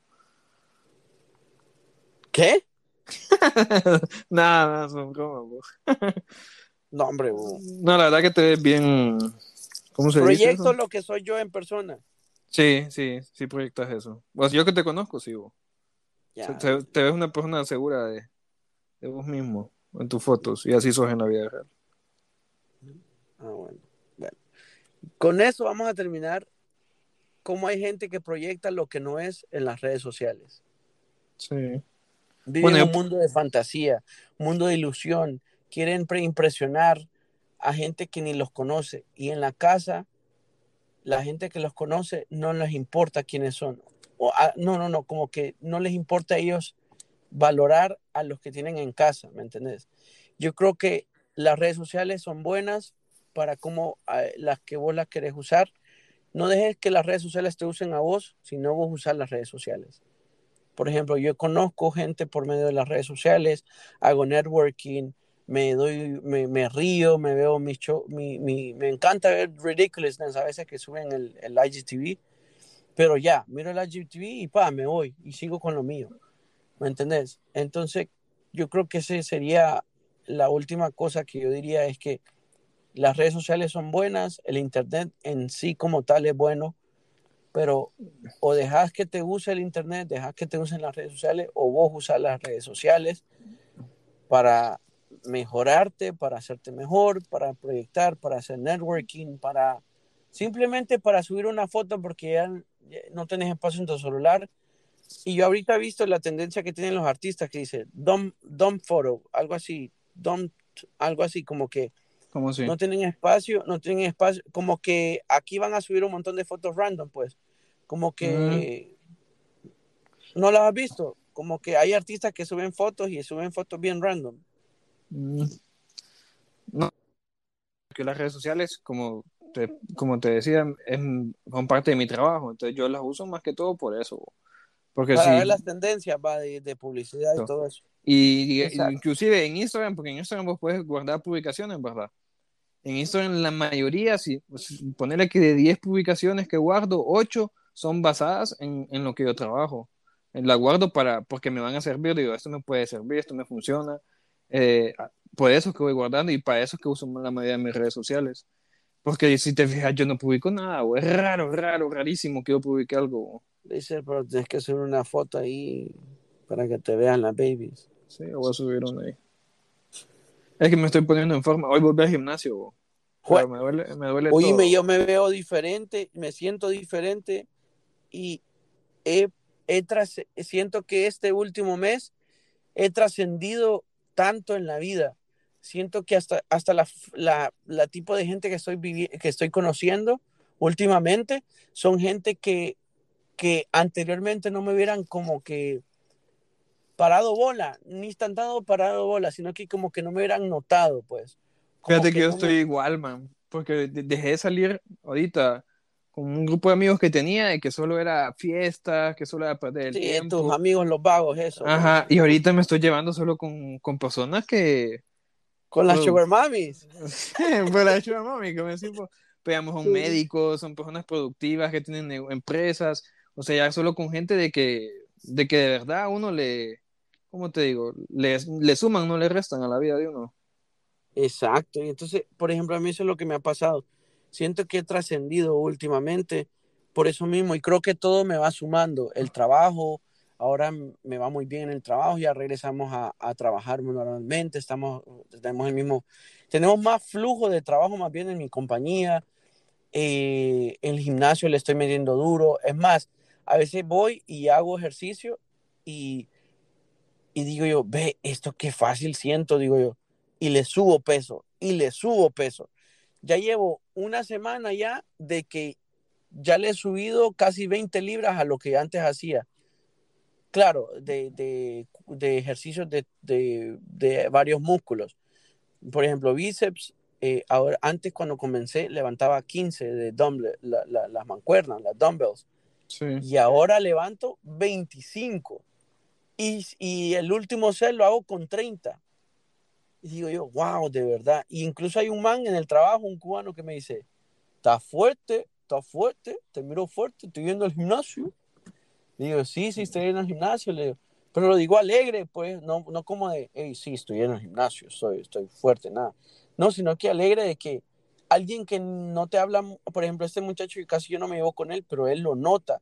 ¿Qué? [LAUGHS] nada, nada, son vos. No, hombre. No, la verdad que te ves bien, ¿cómo se dice Proyecto eso? lo que soy yo en persona. Sí, sí, sí proyectas eso. Pues yo que te conozco, sí, vos. Te, te ves una persona segura de, de vos mismo en tus fotos y así sos en la vida real. Ah, bueno. Bueno. Con eso vamos a terminar. Cómo hay gente que proyecta lo que no es en las redes sociales. Sí. Viven Bueno, un mundo de fantasía, un mundo de ilusión. Quieren pre- impresionar a gente que ni los conoce. Y en la casa, la gente que los conoce no les importa quiénes son. O, ah, no, no, no, como que no les importa a ellos valorar a los que tienen en casa, ¿me entendés? Yo creo que las redes sociales son buenas para cómo eh, las que vos las querés usar. No dejes que las redes sociales te usen a vos, sino vos usar las redes sociales. Por ejemplo, yo conozco gente por medio de las redes sociales, hago networking, me doy, me, me río, me veo mi show, mi, mi- me encanta ver ridiculousness a veces que suben el, el IGTV, pero ya, miro el IGTV y pa, me voy y sigo con lo mío. ¿Me entendés? Entonces, yo creo que ese sería la última cosa que yo diría es que las redes sociales son buenas, el internet en sí como tal es bueno, pero o dejas que te use el internet, dejas que te usen las redes sociales, o vos usas las redes sociales para mejorarte, para hacerte mejor, para proyectar, para hacer networking, para simplemente para subir una foto porque ya, no tenés espacio en tu celular. Y yo ahorita he visto la tendencia que tienen los artistas que dice dumb, dumb photo, algo así, dumb, algo así como que ¿Cómo así? No tienen espacio, no tienen espacio. Como que aquí van a subir un montón de fotos random, pues. Como que no las has visto. Como que hay artistas que suben fotos y suben fotos bien random. Mm. No. Que las redes sociales, como te, como te decía, es, son parte de mi trabajo. Entonces yo las uso más que todo por eso. Porque Para si, ver las tendencias va de, de publicidad y todo eso. y, inclusive en Instagram, porque en Instagram vos puedes guardar publicaciones, ¿verdad? En Instagram la mayoría, si pues, ponerle que de 10 publicaciones que guardo, 8 son basadas en, en lo que yo trabajo. Eh, La guardo para, porque me van a servir, digo, esto me puede servir, esto me funciona. Eh, por eso es que voy guardando y para eso es que uso la mayoría de mis redes sociales. Porque si te fijas, yo no publico nada, o es raro, raro, rarísimo que yo publique algo. Dice, pero tienes que subir una foto ahí para que te vean las babies. Sí, voy a subir una ahí. Es que me estoy poniendo en forma. Hoy volví al gimnasio. Pero me duele, me duele Oíme, todo. yo me veo diferente, me siento diferente y he, he tras- siento que este último mes he trascendido tanto en la vida. Siento que hasta, hasta la, la, la tipo de gente que estoy, que estoy conociendo últimamente son gente que, que anteriormente no me hubieran como que parado bola, ni están dado parado bola, sino que como que no me hubieran notado, pues. Como Fíjate que yo no me- estoy igual, man. Porque de- dejé de salir ahorita con un grupo de amigos que tenía y que solo era fiesta, que solo era perder el Sí, tiempo. tus amigos los vagos, eso. pues. Ajá, y ahorita me estoy llevando solo con, con personas que. Con las sugar mummies. Por la hecho, mami, como decimos, pegamos son Sí. médicos, son personas productivas que tienen ne- empresas, o sea, ya solo con gente de que, de que de verdad a uno le, ¿cómo te digo? Le, le suman, no le restan a la vida de uno. Exacto. Y entonces, por ejemplo, a mí eso es lo que me ha pasado. Siento que he trascendido últimamente por eso mismo y creo que todo me va sumando. El trabajo, ahora me va muy bien en el trabajo, ya regresamos a, trabajar normalmente, estamos, tenemos el mismo, tenemos más flujo de trabajo más bien en mi compañía. Eh, el gimnasio le estoy metiendo duro. Es más, a veces voy y hago ejercicio y, y digo yo, ve, esto qué fácil siento, digo yo. Y le subo peso, y le subo peso. Ya llevo una semana ya de que ya le he subido casi 20 libras a lo que antes hacía. Claro, de, de, de ejercicios de, de, de varios músculos. Por ejemplo, bíceps, eh, ahora, antes cuando comencé levantaba 15 de dumbbell, la- la- las mancuernas, las dumbbells, Sí. y ahora levanto 25. Y, y el último set lo hago con 30. Y digo yo, wow, de verdad. Y incluso hay un man en el trabajo, un cubano, que me dice, está fuerte, está fuerte, te miro fuerte, estoy yendo al gimnasio. Y digo, sí, sí, estoy yendo al gimnasio. Le digo, pero lo digo alegre, pues, no, no como de, hey, sí, estoy en el gimnasio, estoy, estoy fuerte, nada. No, sino que alegre de que alguien que no te habla, por ejemplo, este muchacho que casi yo no me llevo con él, pero él lo nota.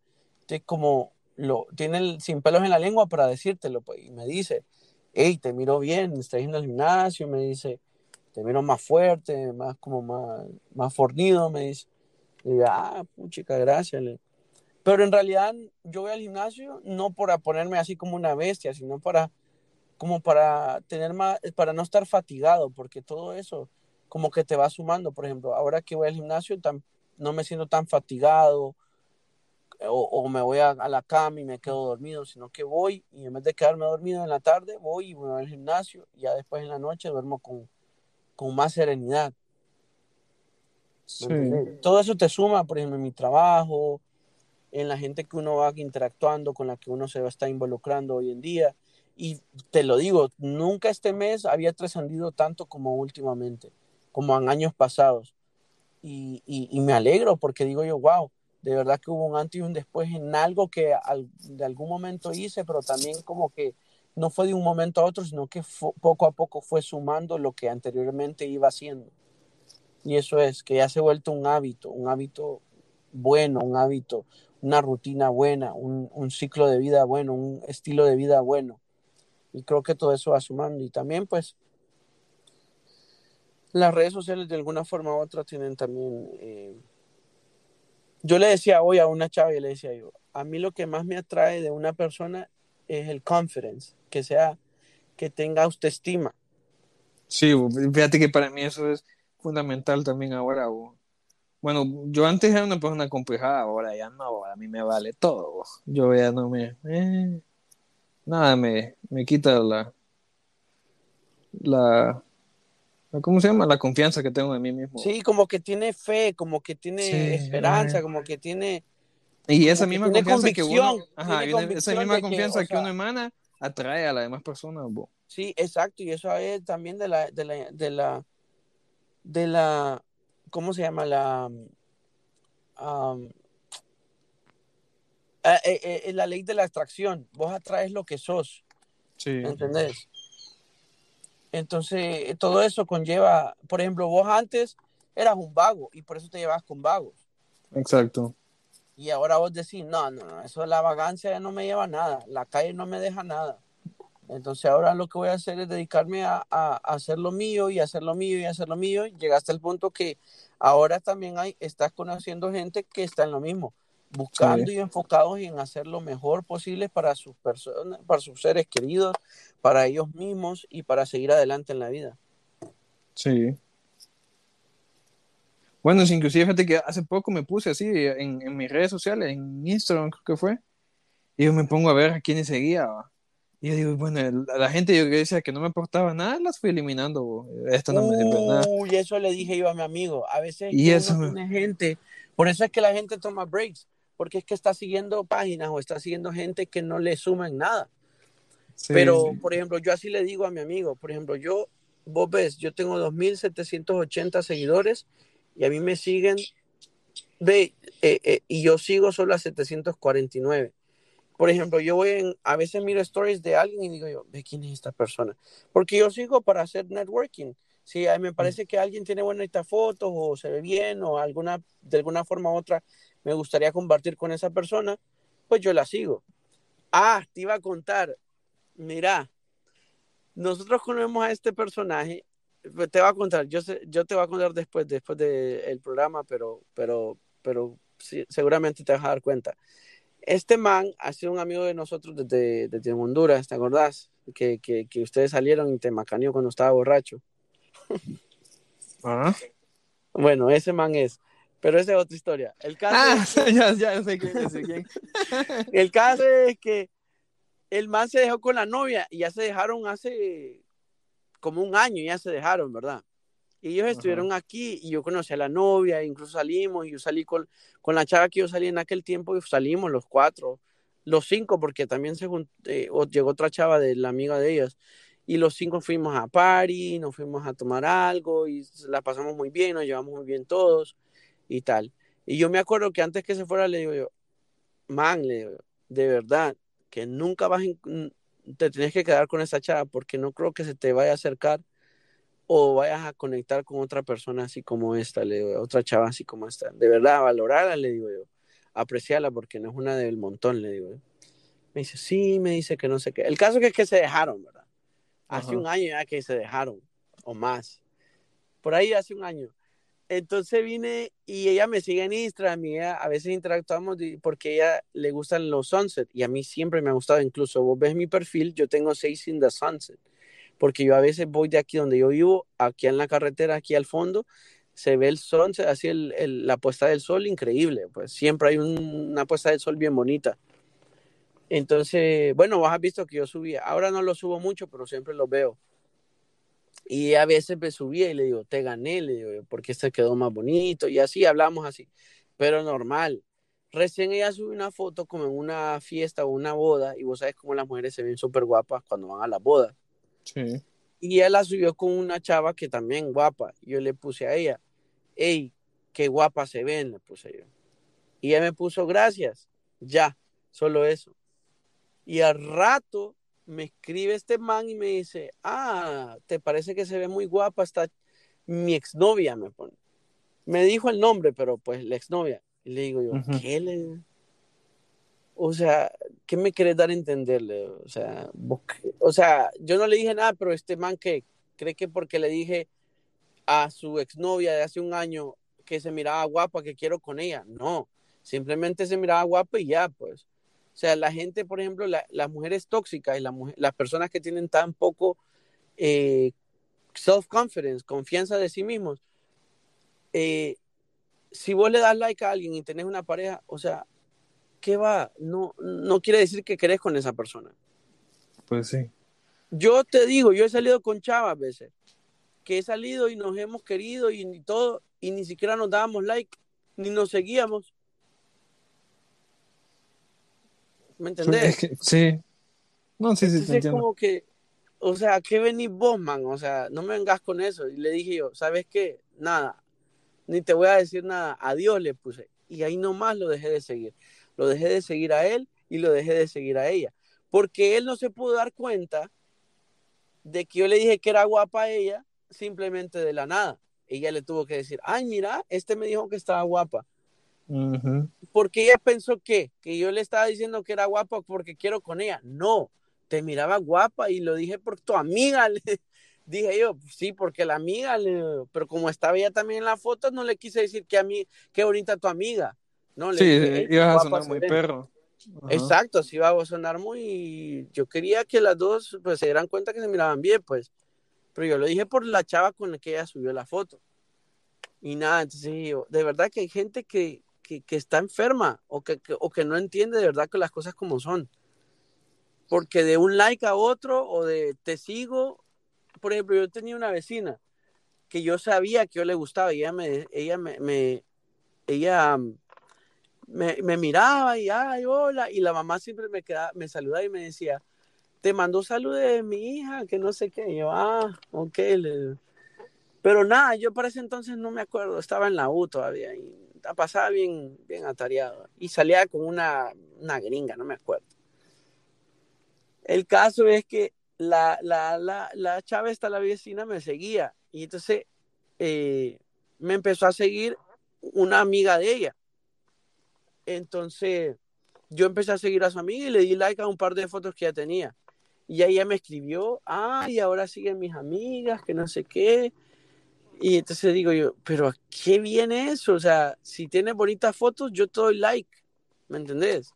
Como lo tiene el- sin pelos en la lengua para decírtelo, pues, y me dice, hey, te miro bien, estás yendo al gimnasio, me dice, te miro más fuerte, más como más, más fornido, me dice. Digo, ah, puchica, gracias. le- Pero en realidad yo voy al gimnasio no para ponerme así como una bestia, sino para como para tener más, para no estar fatigado, porque todo eso como que te va sumando. Por ejemplo, ahora que voy al gimnasio no me siento tan fatigado o, o me voy a, a la cama y me quedo dormido, sino que voy y en vez de quedarme dormido en la tarde, voy y voy al gimnasio y ya después en la noche duermo con, con más serenidad. Sí. Todo eso te suma, por ejemplo, en mi trabajo, en la gente que uno va interactuando, con la que uno se está involucrando hoy en día. Y te lo digo, nunca este mes había trascendido tanto como últimamente, como en años pasados. Y, y, y me alegro porque digo yo, wow, de verdad que hubo un antes y un después en algo que al- de algún momento hice, pero también como que no fue de un momento a otro, sino que poco a poco fue sumando lo que anteriormente iba haciendo. Y eso es que ya se ha vuelto un hábito, un hábito bueno, un hábito, una rutina buena, un, un ciclo de vida bueno, un estilo de vida bueno. Y creo que todo eso va sumando. Y también, pues, las redes sociales de alguna forma u otra tienen también... eh, Yo le decía hoy a una chava y le decía yo, a mí lo que más me atrae de una persona es el confidence, que sea, que tenga autoestima. Sí, fíjate que para mí eso es fundamental también ahora. Bueno, yo antes era una persona complejada, ahora ya no, a mí me vale todo. Yo ya no me... Eh, nada, me, me quita la, la... ¿Cómo se llama? La confianza que tengo en mí mismo. Sí, como que tiene fe, como que tiene esperanza, como que tiene... Y esa misma confianza que uno... Ajá, esa misma confianza que, uno emana atrae a las demás personas. Sí, exacto, y eso es también de la, de la, de la, de la, ¿cómo se llama? La, eh, eh, eh, la ley de la atracción. Vos atraes lo que sos. Sí. ¿Entendés? Entonces, todo eso conlleva, por ejemplo, vos antes eras un vago y por eso te llevas con vagos. Exacto. Y ahora vos decís, no, no, no, eso de la vagancia no me lleva a nada, la calle no me deja nada. Entonces ahora lo que voy a hacer es dedicarme a, hacer lo mío y hacer lo mío y hacer lo mío. Llegaste al punto que ahora también hay, estás conociendo gente que está en lo mismo, buscando y enfocados en hacer lo mejor posible para sus personas, para sus seres queridos, para ellos mismos y para seguir adelante en la vida. Sí. Bueno, inclusive fíjate que hace poco me puse así en, en mis redes sociales, en Instagram creo que fue, y yo me pongo a ver a quiénes seguía. Y yo digo, bueno, la gente yo decía que no me aportaba nada, las fui eliminando. Esto no me sirve nada. Uy, eso le dije yo a mi amigo. A veces y eso tiene gente, por eso es que la gente toma breaks, porque es que está siguiendo páginas o está siguiendo gente que no le suman nada. Pero, por ejemplo, yo así le digo a mi amigo, por ejemplo, yo, vos ves, yo tengo 2.780 seguidores y a mí me siguen, ve, eh, eh, y yo sigo solo a 749 por ejemplo, yo voy en, a veces miro stories de alguien y digo yo, ¿de quién es esta persona? Porque yo sigo para hacer networking. Si me mm. parece que alguien tiene bonitas fotos o se ve bien o alguna, de alguna forma u otra me gustaría compartir con esa persona, pues yo la sigo. Ah, te iba a contar, mira, nosotros conocemos a este personaje, pues, te va a contar, yo, yo te voy a contar después, después del programa, pero, pero, pero seguramente te vas a dar cuenta. Este man ha sido un amigo de nosotros desde, desde Honduras, ¿te acordás? Que, que, que, ustedes salieron y te macaneó cuando estaba borracho. ¿Ah? Bueno, ese man es. Pero esa es otra historia. El caso ah, es [LAUGHS] ya, ya sé quién, quién. el caso es que el man se dejó con la novia y ya se dejaron hace como un año, ya se dejaron, ¿verdad? Y ellos estuvieron aquí y yo conocí a la novia, incluso salimos y yo salí con, con la chava que yo salí en aquel tiempo y salimos los cuatro, los cinco, porque también se eh, llegó otra chava de la amiga de ellas. Y los cinco fuimos a París, nos fuimos a tomar algo y la pasamos muy bien, nos llevamos muy bien todos y tal. Y yo me acuerdo que antes que se fuera le digo yo, man, le digo, de verdad, que nunca vas, te tienes que quedar con esa chava porque no creo que se te vaya a acercar o vayas a conectar con otra persona así como esta, le digo, otra chava así como esta. De verdad, valorarla, le digo yo. Apreciarla porque no es una del montón, le digo yo. Me dice, sí, me dice que no sé qué. El caso es que se dejaron, ¿verdad? Hace un año ya que se dejaron, o más. Por ahí hace un año. Entonces vine y ella me sigue en Instagram y a veces interactuamos porque ella le gustan los sunset y a mí siempre me ha gustado. Incluso vos ves mi perfil, yo tengo seis in the sunset porque yo a veces voy de aquí donde yo vivo, aquí en la carretera, aquí al fondo, se ve el sol, así el, la puesta del sol increíble, pues siempre hay una puesta del sol bien bonita. Entonces, bueno, vos has visto que yo subía, ahora no lo subo mucho, pero siempre lo veo. Y a veces me subía y le digo, te gané, le digo, porque este quedó más bonito, y así hablamos así, pero normal. Recién ella subió una foto como en una fiesta o una boda, y vos sabes cómo las mujeres se ven súper guapas cuando van a la boda. Y él la subió con una chava que también guapa. Yo le puse a ella, hey, qué guapa se ven, le puse yo. Y ella me puso gracias. Ya, solo eso. Y al rato me escribe este man y me dice, ah, ¿te parece que se ve muy guapa? Está mi exnovia, me pone. Me dijo el nombre, pero pues la exnovia. Y le digo yo, ¿qué le? O sea, ¿qué me querés dar a entenderle? O sea, o sea, yo no le dije nada, pero este man que cree que porque le dije a su exnovia de hace un año que se miraba guapa, que quiero con ella. No, simplemente se miraba guapa y ya, pues. O sea, la gente, por ejemplo, las mujeres tóxicas y las personas que tienen tan poco eh, self-confidence, confianza de sí mismos, eh, si vos le das like a alguien y tenés una pareja, o sea, ¿qué va? No, no quiere decir que querés con esa persona. Pues sí. Yo te digo, yo he salido con chavas a veces, que he salido y nos hemos querido y, y todo, y ni siquiera nos dábamos like, ni nos seguíamos. ¿Me entendés? Es que- sí. No, sí, sí, Entonces te es entiendo. como que, o sea, ¿qué venís vos, man? O sea, no me vengas con eso. Y le dije yo, ¿sabes qué? Nada, ni te voy a decir nada. Adiós le puse. Y ahí nomás lo dejé de seguir. Lo dejé de seguir a él y lo dejé de seguir a ella. Porque él no se pudo dar cuenta de que yo le dije que era guapa a ella simplemente de la nada. Ella le tuvo que decir, ay, mira, este me dijo que estaba guapa. Porque ella pensó que, que yo le estaba diciendo que era guapa porque quiero con ella. No, te miraba guapa y lo dije por tu amiga. [LAUGHS] le dije yo, sí, porque la amiga, le- pero como estaba ella también en la foto, no le quise decir que a mí, qué bonita tu amiga. No, le Sí, dije, "Ey, ibas a sonar muy ven". perro. Ajá. Exacto, sí iba a sonar muy. Yo quería que las dos pues, se dieran cuenta que se miraban bien, pues. Pero yo lo dije por la chava con la que ella subió la foto. Y nada, entonces yo, de verdad que hay gente que, que, está enferma o que, o que no entiende de verdad que las cosas como son. Porque de un like a otro o de te sigo, por ejemplo, yo tenía una vecina que yo sabía que yo le gustaba y ella me, ella me, ella mm, me, me miraba y ay, hola, y la mamá siempre me quedaba, me saludaba y me decía, te mandó salud de mi hija, que no sé qué, yo, ah, ok, pero nada, yo para ese entonces no me acuerdo, estaba en la U todavía y pasaba bien, bien atareado y salía con una, una gringa, no me acuerdo. El caso es que la, la, la, la chava esta, la vecina, me seguía y entonces eh, me empezó a seguir una amiga de ella. Entonces yo empecé a seguir a su amiga y le di like a un par de fotos que ella tenía. Y ella me escribió, ay, ahora siguen mis amigas, que no sé qué. Y entonces digo yo, pero ¿a qué viene eso? O sea, si tienes bonitas fotos, yo te doy like, ¿me entendés?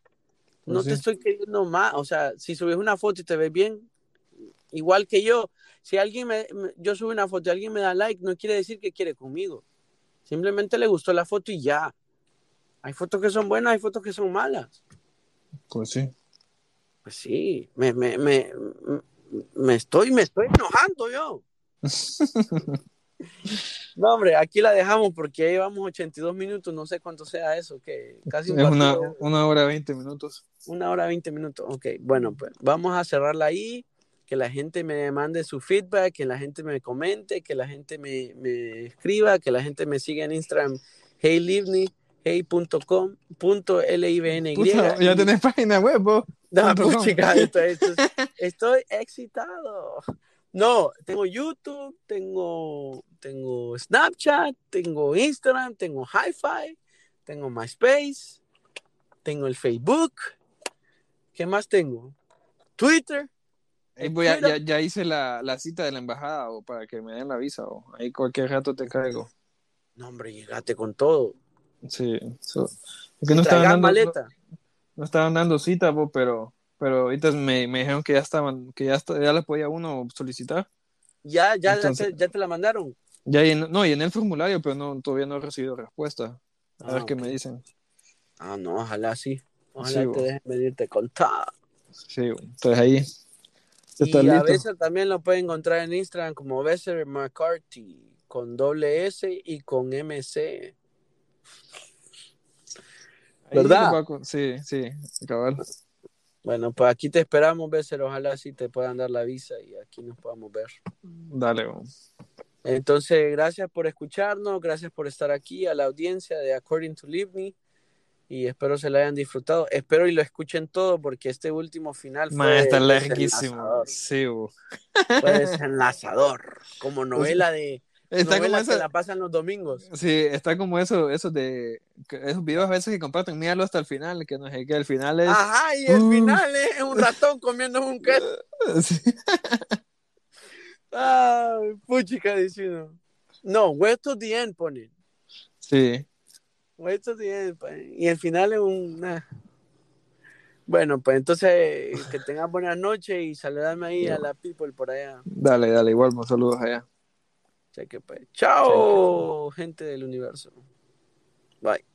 No Pues te sí. estoy queriendo más, o sea, si subes una foto y te ves bien, igual que yo, si alguien me, me- yo subo una foto y alguien me da like, no quiere decir que quiere conmigo. Simplemente le gustó la foto y ya. Hay fotos que son buenas, hay fotos que son malas. Pues sí. Pues sí, me, me, me, me estoy, me estoy enojando yo. [LAUGHS] No, hombre, aquí la dejamos porque ya llevamos 82 minutos, no sé cuánto sea eso, que casi un Es una, hora veinte minutos. una hora 20 minutos. Ok, bueno, pues vamos a cerrarla ahí, que la gente me mande su feedback, que la gente me comente, que la gente me, me escriba, que la gente me siga en Instagram, heylivni, hey.com, punto L-I-V-N-Y. Puta, ya tenés página web, vos. [LAUGHS] No, [LAUGHS] punto com. puchica, esto- esto es- [LAUGHS] estoy excitado. No, tengo YouTube, tengo, tengo Snapchat, tengo Instagram, tengo Hi-Fi, tengo MySpace, tengo el Facebook. ¿Qué más tengo? Twitter. Voy a- ya, ya hice la, la cita de la embajada o para que me den la visa o ahí cualquier rato te caigo. No, hombre, llegate con todo. Sí. so- es que no estaban dando, no, maleta. no estaban dando cita, po, pero pero ahorita me, me dijeron que ya estaban, que ya, está- ya la podía uno solicitar. Ya, ya, Entonces- ya, te, ya te la mandaron. Ya llen- no, llené el formulario, pero no, todavía no he recibido respuesta. A Ah, ver qué ok. me dicen. Ah, no, ojalá sí. Ojalá Sí, te dejen venirte con todo. Sí, entonces ahí. Y ¿Está a veces también lo pueden encontrar en Instagram como Besser McCarthy, con doble S y con MC. ¿Verdad? Sí, sí, cabal. Bueno, pues aquí te esperamos, Besser. Ojalá sí te puedan dar la visa y aquí nos podamos ver. Dale, bo. Entonces, gracias por escucharnos, gracias por estar aquí, a la audiencia de According to Leave Me. Y espero se la hayan disfrutado. Espero y lo escuchen todo porque este último final fue está larguísimo. Sí, bo. Fue desenlazador. Como novela de Está como novela que esa, la pasan los domingos. sí, está como eso, eso de que esos videos a veces que comparten, míralo hasta el final, que no sé qué, el final es Ajá, y el Uh. final es un ratón comiendo un queso. [LAUGHS] sí, Ay, puchica diciendo. No, wait to the end ponen. sí. Wait to the end. ponen. Y el final es un. nah. Bueno, pues entonces que tengan buenas noches y saludadme ahí a la people por allá. Dale, dale, igual, pues, saludos allá. Cheque pues. Chao, gente del universo. Bye.